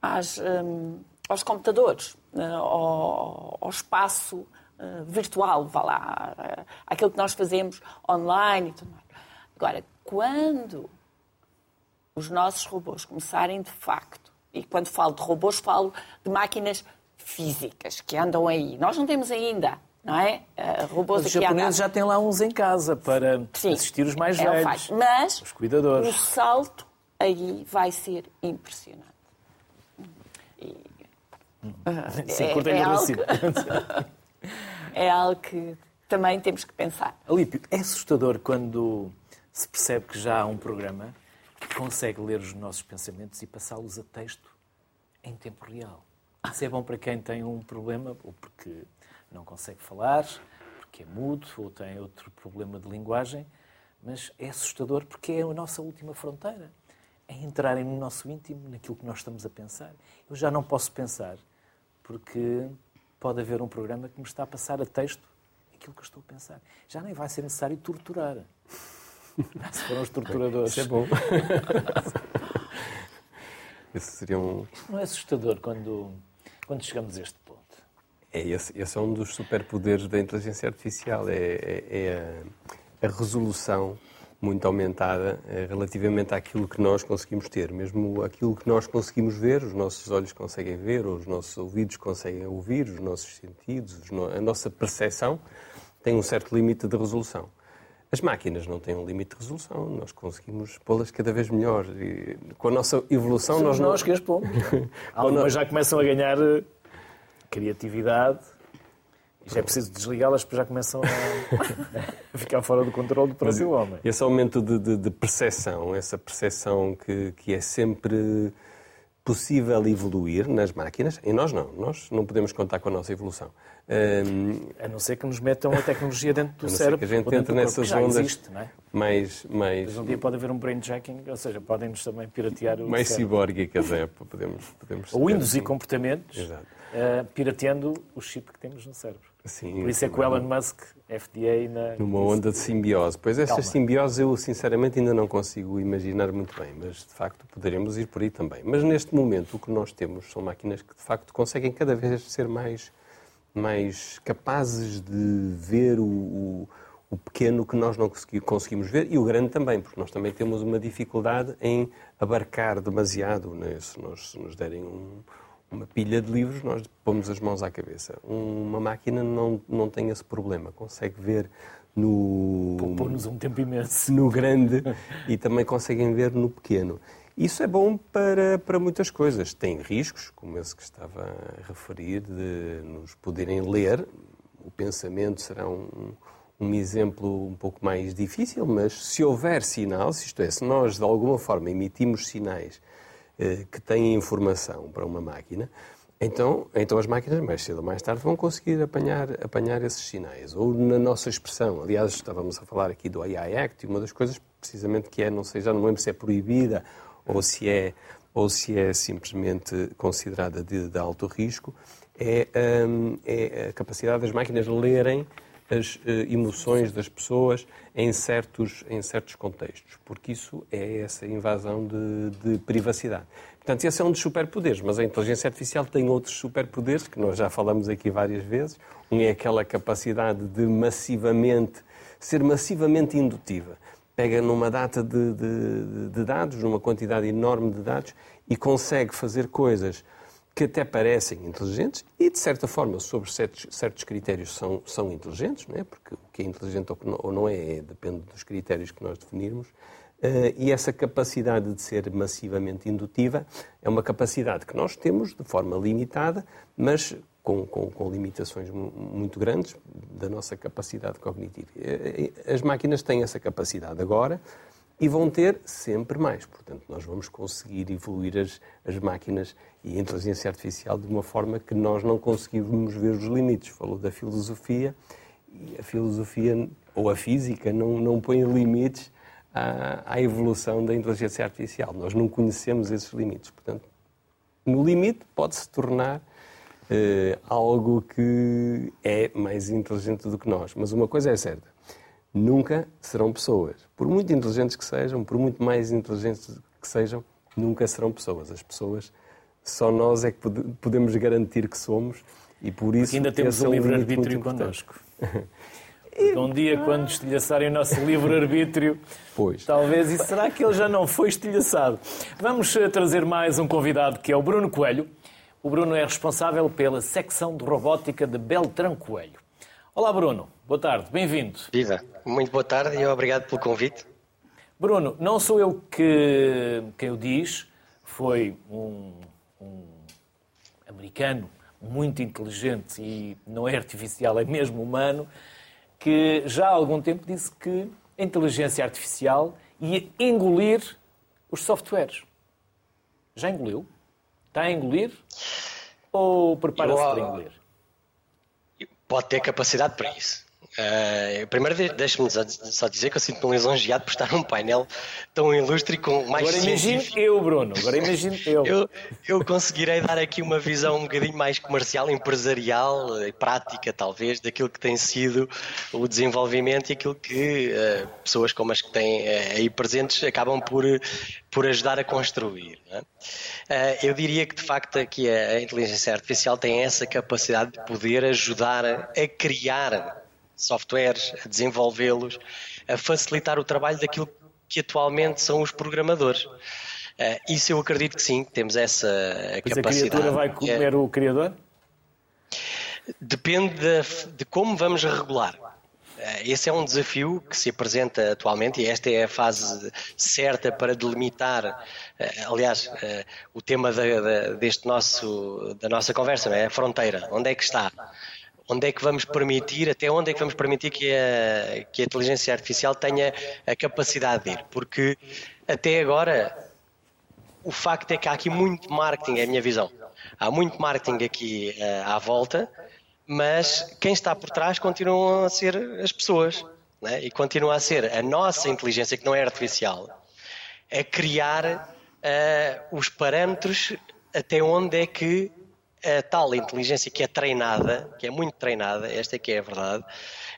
às, um, aos computadores. ao, ao, espaço uh, virtual, vá lá, uh, aquilo que nós fazemos online e tudo mais. Agora, quando os nossos robôs começarem de facto, e quando falo de robôs, falo de máquinas físicas que andam aí. Nós não temos ainda, não é? Uh, robôs os japoneses já têm lá uns em casa para Sim, assistir os mais é velhos, Mas os cuidadores. o salto aí vai ser impressionante. E, uh, Sim, é, é, algo, é algo que também temos que pensar. Alípio, é assustador quando se percebe que já há um programa que consegue ler os nossos pensamentos e passá-los a texto em tempo real. Isso é bom para quem tem um problema, ou porque não consegue falar, porque é mudo, ou tem outro problema de linguagem, mas é assustador porque é a nossa última fronteira. É entrarem no nosso íntimo, naquilo que nós estamos a pensar. Eu já não posso pensar, porque pode haver um programa que me está a passar a texto aquilo que eu estou a pensar. Já nem vai ser necessário torturar. Se foram os torturadores. Isso é bom. Esse seria um... Não é assustador quando, quando chegamos a este ponto? É, esse, esse é um dos superpoderes da inteligência artificial. É, é, é a, a, resolução muito aumentada é, relativamente àquilo que nós conseguimos ter. Mesmo aquilo que nós conseguimos ver, os nossos olhos conseguem ver, os nossos ouvidos conseguem ouvir, os nossos sentidos, a nossa percepção tem um certo limite de resolução. As máquinas não têm um limite de resolução, nós conseguimos pô-las cada vez melhor. E com a nossa evolução, Somos nós. nós que as pomos. Algumas já começam a ganhar eh, criatividade. E já é preciso desligá-las, porque já começam a ficar fora do controle do próprio homem. Esse aumento de, de, de percepção, essa percepção que, que é sempre possível evoluir nas máquinas, e nós não, nós não podemos contar com a nossa evolução. Um, a não ser que nos metam a tecnologia dentro do cérebro. que a gente entre nessas ondas. Existe, não é? Mais, mais... Mas um dia pode haver um brainjacking, ou seja, podem-nos também piratear o. Mais cibórgicas, é. Podemos, podemos Ou induzir assim. comportamentos uh, pirateando o chip que temos no cérebro. Sim, Por isso é que o Elon Musk, FDA, na... Numa onda de simbiose. Pois essa simbiose eu, sinceramente, ainda não consigo imaginar muito bem, mas, de facto, poderemos ir por aí também. Mas, neste momento, o que nós temos são máquinas que, de facto, conseguem cada vez ser mais, mais capazes de ver o, o, o pequeno que nós não conseguimos ver e o grande também, porque nós também temos uma dificuldade em abarcar demasiado, né? se nos, se nos derem um uma pilha de livros, nós pomos as mãos à cabeça. Uma máquina não, não tem esse problema, consegue ver no. Pôr-nos um tempo imenso. No grande e também conseguem ver no pequeno. Isso é bom para, para muitas coisas. Tem riscos, como esse que estava a referir, de nos poderem ler. O pensamento será um, um exemplo um pouco mais difícil, mas se houver sinais, isto é, se nós de alguma forma emitimos sinais que têm informação para uma máquina, então, então as máquinas, mais cedo ou mais tarde, vão conseguir apanhar, apanhar esses sinais. Ou na nossa expressão. Aliás, estávamos a falar aqui do AI Act, e uma das coisas, precisamente, que é, não sei, já não lembro se é proibida ou se é, ou se é simplesmente considerada de, de alto risco, é, um, é a capacidade das máquinas lerem as uh, emoções das pessoas em certos, em certos contextos, porque isso é essa invasão de, de privacidade. Portanto, esse é um dos superpoderes, mas a inteligência artificial tem outros superpoderes, que nós já falamos aqui várias vezes. Um é aquela capacidade de massivamente, ser massivamente indutiva. Pega numa data de, de, de dados, numa quantidade enorme de dados, e consegue fazer coisas que até parecem inteligentes e, de certa forma, sobre certos, certos critérios são, são inteligentes, não é? porque o que é inteligente ou não é, é depende dos critérios que nós definirmos. Uh, e essa capacidade de ser massivamente indutiva é uma capacidade que nós temos de forma limitada, mas com, com, com limitações muito grandes da nossa capacidade cognitiva. As máquinas têm essa capacidade agora, e vão ter sempre mais. Portanto, nós vamos conseguir evoluir as, as máquinas e a inteligência artificial de uma forma que nós não conseguimos ver os limites. Falou da filosofia e a filosofia ou a física não, não põe limites à, à evolução da inteligência artificial. Nós não conhecemos esses limites. Portanto, no limite pode-se tornar eh, algo que é mais inteligente do que nós. Mas uma coisa é certa nunca serão pessoas. Por muito inteligentes que sejam, por muito mais inteligentes que sejam, nunca serão pessoas. As pessoas só nós é que podemos garantir que somos e por isso Porque ainda temos o um livre-arbítrio connosco. Um dia, quando estilhaçarem o nosso livre-arbítrio, talvez, e será que ele já não foi estilhaçado? Vamos eh, trazer mais um convidado, que é o Bruno Coelho. O Bruno é responsável pela secção de robótica de Beltrão Coelho. Olá, Bruno. Boa tarde. Bem-vindo. Viva. Muito boa tarde e obrigado pelo convite. Bruno, não sou eu que quem o diz, foi um, um americano muito inteligente e não é artificial, é mesmo humano, que já há algum tempo disse que a inteligência artificial ia engolir os softwares. Já engoliu? Está a engolir? Ou prepara-se para engolir? Pode ter capacidade para isso. Uh, primeiro, deixe-me só dizer que eu sinto-me lisonjeado por estar num painel tão ilustre e com mais Agora imagine eu, Bruno. Agora imagine eu. eu. Eu conseguirei dar aqui uma visão um bocadinho mais comercial, empresarial e prática, talvez, daquilo que tem sido o desenvolvimento e aquilo que uh, pessoas como as que têm uh, aí presentes acabam por, por ajudar a construir. É? eu diria que, de facto, aqui a, a inteligência artificial tem essa capacidade de poder ajudar a criar softwares, a desenvolvê-los, a facilitar o trabalho daquilo que atualmente são os programadores. Uh, isso eu acredito que sim, temos essa Mas capacidade. a criatura vai comer é, o criador? Depende de, de como vamos regular. Uh, esse é um desafio que se apresenta atualmente e esta é a fase certa para delimitar, uh, aliás, o tema da, da, deste nosso, da nossa conversa, é? a fronteira. Onde é que está? Onde é que vamos permitir, até onde é que vamos permitir que a, que a inteligência artificial tenha a capacidade de ir. Porque até agora o facto é que há aqui muito marketing, é a minha visão. Há muito marketing aqui uh, à volta, mas quem está por trás continuam a ser as pessoas. Né? E continua a ser a nossa inteligência, que não é artificial, a criar uh, os parâmetros até onde é que a tal inteligência que é treinada, que é muito treinada, esta é que é a verdade,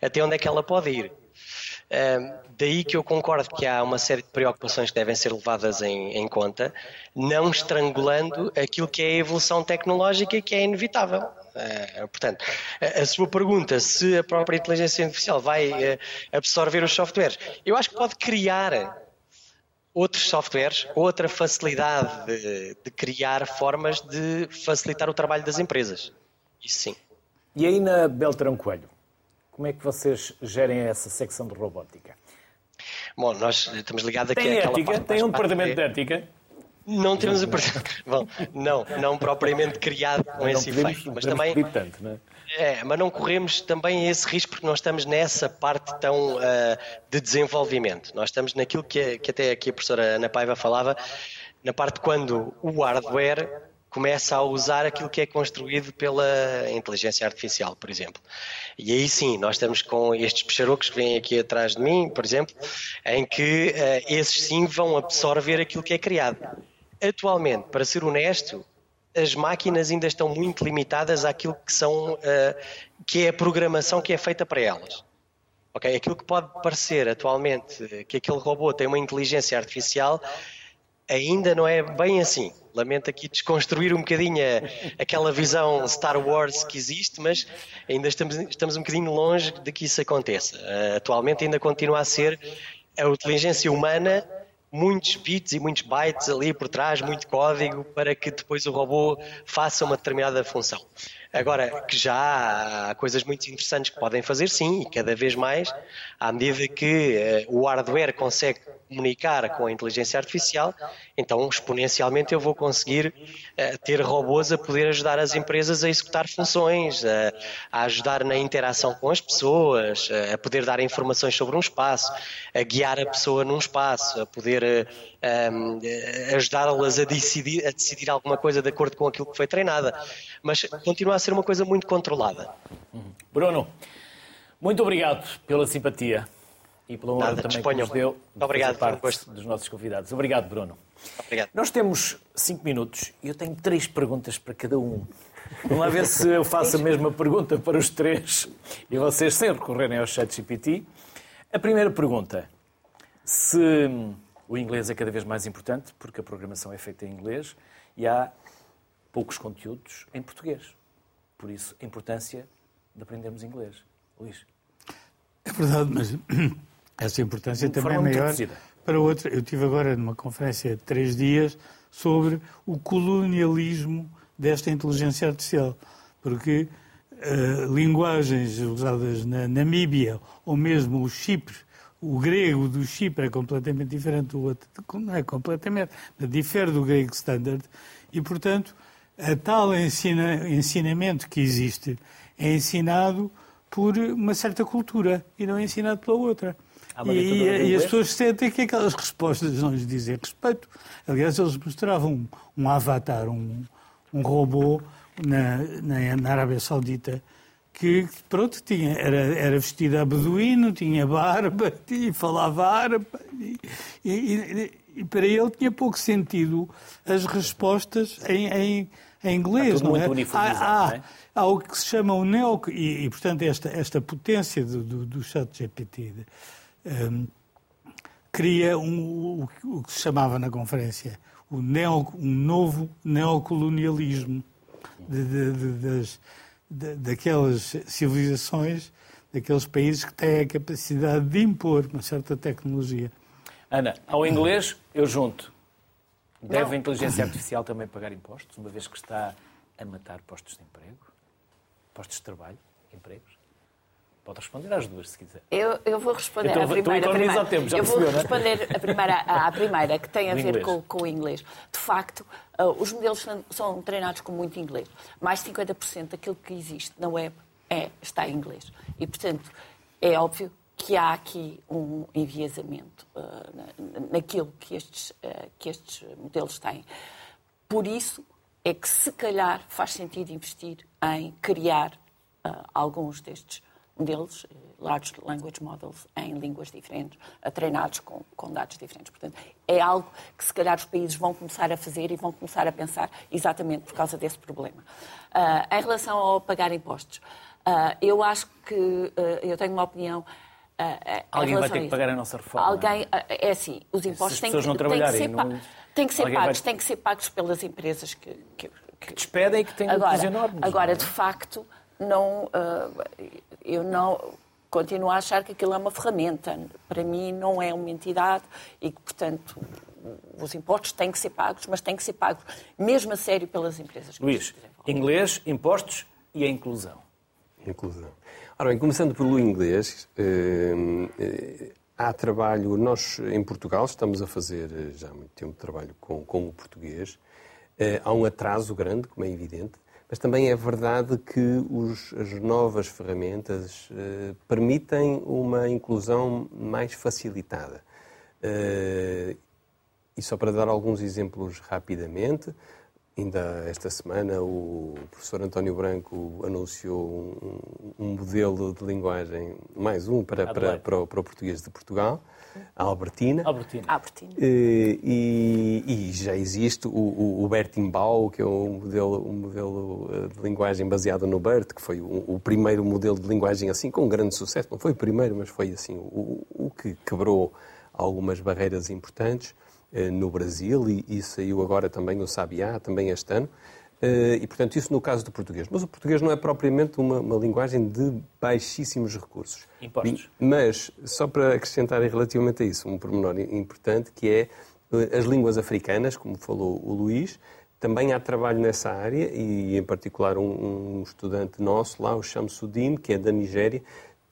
até onde é que ela pode ir. daí que eu concordo que há uma série de preocupações que devem ser levadas em, em, conta, não estrangulando aquilo que é a evolução tecnológica que é inevitável. Uh, portanto, a, a, sua pergunta se a própria inteligência artificial vai uh, absorver os softwares, eu acho que pode criar outros softwares, outra facilidade de, de, criar formas de facilitar o trabalho das empresas. Isso sim. E aí na Beltrão Coelho, como é que vocês gerem essa secção de robótica? Bom, nós estamos ligados aqui tem àquela ética? Tem um departamento de ética? Não temos o Bom, não, não propriamente criado com não esse efeito, mas também tanto, não é? É, mas não corremos também esse risco porque nós estamos nessa parte tão uh, de desenvolvimento. Nós estamos naquilo que, que até aqui a professora Ana Paiva falava, na parte quando o hardware começa a usar aquilo que é construído pela inteligência artificial, por exemplo. E aí sim, nós estamos com estes pecharocos que vêm aqui atrás de mim, por exemplo, em que uh, esses sim vão absorver aquilo que é criado. Atualmente, para ser honesto, as máquinas ainda estão muito limitadas àquilo que são uh, que é a programação que é feita para elas. Ok, aquilo que pode parecer atualmente que aquele robô tem uma inteligência artificial ainda não é bem assim. Lamento aqui desconstruir um bocadinho a, aquela visão Star Wars que existe, mas ainda estamos, estamos um bocadinho longe de que isso aconteça. Uh, atualmente ainda continua a ser a inteligência humana muitos bits e muitos bytes ali por trás, muito código para que depois o robô faça uma determinada função. Agora, que já há coisas muito interessantes que podem fazer, sim, e cada vez mais, à medida que uh, o hardware consegue comunicar com a inteligência artificial, então exponencialmente eu vou conseguir uh, ter robôs a poder ajudar as empresas a executar funções, uh, a ajudar na interação com as pessoas, uh, a poder dar informações sobre um espaço, a guiar a pessoa num espaço, a poder um, ajudá-las a decidir, a decidir alguma coisa de acordo com aquilo que foi treinada. Mas continua a ser uma coisa muito controlada. Bruno, muito obrigado pela simpatia e pela honra Nada, também disponham. que nos deu de Obrigado, parte dos nossos convidados. Obrigado, Bruno. Obrigado. Nós temos cinco minutos e eu tenho três perguntas para cada um. Vamos lá ver se eu faço a mesma pergunta para os três e vocês sem recorrerem ao chat GPT. A primeira pergunta, se o inglês é cada vez mais importante, porque a programação é feita em inglês, e há poucos conteúdos em português. Por isso, a importância de aprendermos inglês. Luís. É verdade, mas essa importância também é maior para outra. Eu tive agora numa conferência de três dias sobre o colonialismo desta inteligência artificial, porque uh, linguagens usadas na Namíbia ou mesmo o Chipre, o grego do Chipre é completamente diferente do outro, não é completamente, mas difere do grego standard e, portanto, a tal ensina, ensinamento que existe é ensinado por uma certa cultura e não é ensinado pela outra. E, e, e, as pessoas sentem que aquelas respostas não lhes dizem respeito. Aliás, eles mostravam um, um avatar, um, um robô na, na, na, Arábia Saudita que, pronto, tinha, era, era vestido a beduíno, tinha barba e falava árabe. E, e, para ele tinha pouco sentido as respostas em, em, em inglês. não é? há, há, é? há, o que se chama o neo... E, e portanto, esta, esta potência do, do, do chat GPT um, cria um, o, o, que se chamava na conferência o neo, um novo neocolonialismo de, de, de, das, daquelas civilizações, daqueles países que têm a capacidade de impor uma certa tecnologia. Ana, ao inglês eu junto. Deve Não. a inteligência artificial também pagar impostos, uma vez que está a matar postos de emprego, postos de trabalho, empregos? Pode responder às duas, se quiser. Eu, eu vou responder à primeira. Estou primeira. Tempo, já eu vou é? responder a primeira, à primeira, que tem a ver com, com, o inglês. De facto, uh, os modelos são, treinados com muito inglês. Mais de 50% daquilo que existe na web é, está em inglês. E, portanto, é óbvio que há aqui um enviesamento uh, naquilo que estes, uh, que estes modelos têm. Por isso é que, se calhar, faz sentido investir em criar alguns destes deles, Large Language Models, em línguas diferentes, treinados com, com dados diferentes. Portanto, é algo que se calhar os países vão começar a fazer e vão começar a pensar exatamente por causa desse problema. Uh, em relação ao pagar impostos, uh, eu acho que uh, eu tenho uma opinião. Alguém vai ter que pagar a nossa reforma. Alguém, é assim, os impostos têm que, têm que, ser, não... têm que ser pagos, vai... têm que ser pagos pelas empresas que, que, que despedem e que têm agora, enormes. Agora, é? de facto, não, uh, eu não continuo a achar que aquilo é uma ferramenta. Para mim não é uma entidade e que, portanto, os impostos têm que ser pagos, mas têm que ser pagos mesmo a sério pelas empresas. Luís, inglês, impostos e a inclusão. Inclusão. Ora bem, começando pelo inglês, eh, eh, há trabalho, nós em Portugal estamos a fazer já há muito tempo trabalho com, com o português, há um atraso grande, como é evidente, mas também é verdade que os, as novas ferramentas eh, permitem uma inclusão mais facilitada. Eh, e só para dar alguns exemplos rapidamente, ainda esta semana o professor António Branco anunciou um, um modelo de linguagem, mais um para, para, para, para o português de Portugal a Albertina. Albertina. Albertina. E, e, e, já existe o, o, o Bertimbau, que é um modelo, um modelo eh, de linguagem baseado no BERT, que foi o, o, primeiro modelo de linguagem assim, com grande sucesso. Não foi o primeiro, mas foi assim o, o que quebrou algumas barreiras importantes eh, no Brasil e, e saiu agora também o Sabiá, também este ano. Eh, e, portanto, isso no caso do português. Mas o português não é propriamente uma, uma linguagem de baixíssimos recursos. Impostos. Mas, só para acrescentar relativamente a isso, um pormenor importante, que é eh, as línguas africanas, como falou o Luís, também há trabalho nessa área e, em particular, um, um estudante nosso lá, o Shamsuddin, que é da Nigéria,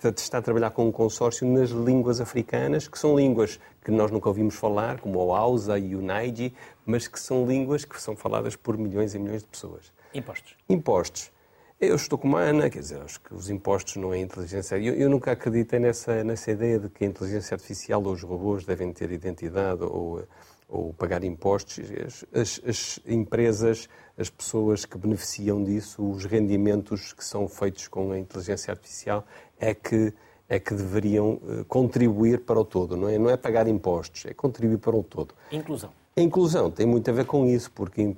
está a trabalhar com um consórcio nas línguas africanas, que são línguas que nós nunca ouvimos falar, como o Hausa e o Naiji, mas que são línguas que são faladas por milhões e milhões de pessoas. Impostos. Impostos. Eu estou como a Ana, quer dizer, acho que os impostos não é inteligência. Eu, eu nunca acreditei nessa, nessa ideia de que a inteligência artificial ou os robôs devem ter identidade ou, ou pagar impostos. As, as, empresas, as pessoas que beneficiam disso, os rendimentos que são feitos com a inteligência artificial, é que é que deveriam eh, contribuir para o todo, não é? Não é pagar impostos, é contribuir para o todo. Inclusão. A inclusão tem muito a ver com isso, porque, em,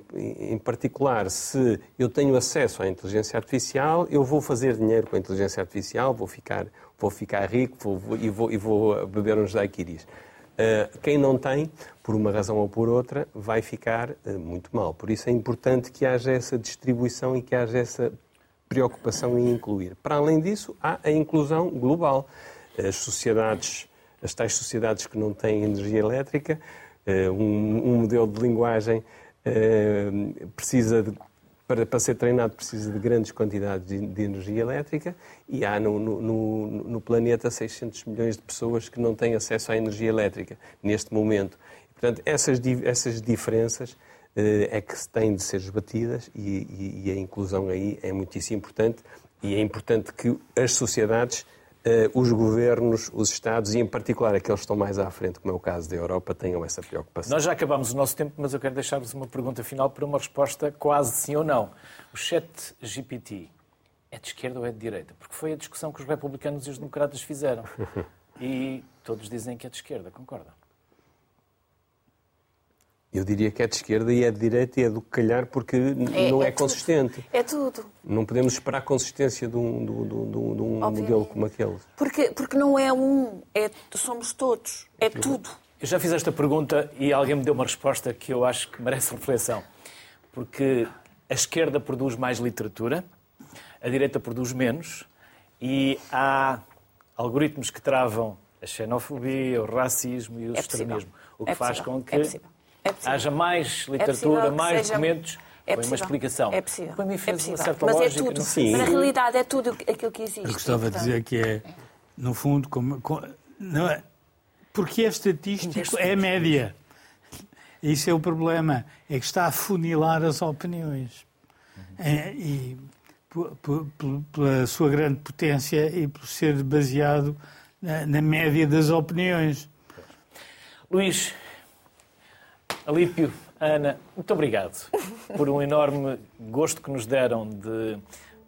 em, particular, se eu tenho acesso à inteligência artificial, eu vou fazer dinheiro com a inteligência artificial, vou ficar, vou ficar rico vou, vou, e, vou, e vou beber uns daiquiris. quem não tem, por uma razão ou por outra, vai ficar muito mal. Por isso é importante que haja essa distribuição e que haja essa preocupação em incluir. Para além disso, há a inclusão global. As sociedades, as tais sociedades que não têm energia elétrica, um, um modelo de linguagem precisa de para, para ser treinado precisa de grandes quantidades de, de energia elétrica e há no, no, no, planeta 600 milhões de pessoas que não têm acesso à energia elétrica neste momento. Portanto, essas, essas diferenças eh, é que têm de ser esbatidas e, e, e a inclusão aí é muitíssimo importante e é importante que as sociedades eh, os governos, os Estados e, em particular, aqueles que estão mais à frente, como é o caso da Europa, tenham essa preocupação. Nós já acabamos o nosso tempo, mas eu quero deixar-vos uma pergunta final para uma resposta quase sim ou não. O chat GPT é de esquerda ou é de direita? Porque foi a discussão que os republicanos e os democratas fizeram. E todos dizem que é de esquerda, concordam? Eu diria que é de esquerda e é de direita e é do calhar porque é, não é, é consistente. É tudo. Não podemos esperar consistência de um, de de de um modelo como aquele. Porque, porque não é um, é, somos todos, é tudo. Eu já fiz esta pergunta e alguém me deu uma resposta que eu acho que merece reflexão. Porque a esquerda produz mais literatura, a direita produz menos e há algoritmos que travam a xenofobia, o racismo e o é extremismo. O que é faz com que é haja mais é literatura, é mais seja... documentos. É Foi uma explicação. É possível. Para mim fez é uma certa Mas lógica. é tudo. Sim. Mas na realidade é tudo aquilo que existe. Eu gostava de dizer que é, no fundo, como, como, não é, porque é estatístico, é média. Isso é o problema. É que está a funilar as opiniões. É, e pela sua grande potência e por ser baseado na, na média das opiniões. Luís, Alípio, Ana, muito obrigado por um enorme gosto que nos deram de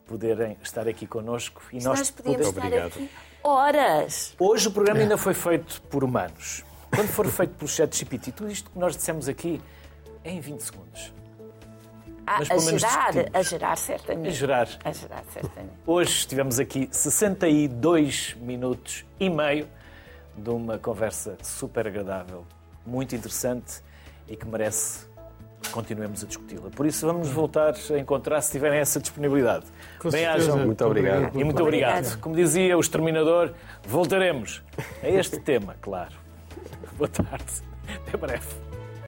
poderem estar aqui connosco. E nós, nós podíamos estar obrigado. aqui horas. Hoje o programa ainda foi feito por humanos. Quando for feito pelo chat GPT, tudo isto que nós dissemos aqui é em 20 segundos. Ah, a gerar, a gerar certamente. A gerar. A gerar certamente. Hoje estivemos aqui 62 minutos e meio de uma conversa super agradável, muito interessante e que merece que continuemos a discuti-la. Por isso, vamos voltar a encontrar se tiverem essa disponibilidade. Bem-ajam. Muito obrigado. E muito obrigado. Como dizia o exterminador, voltaremos a este tema, claro. Boa tarde. Até breve.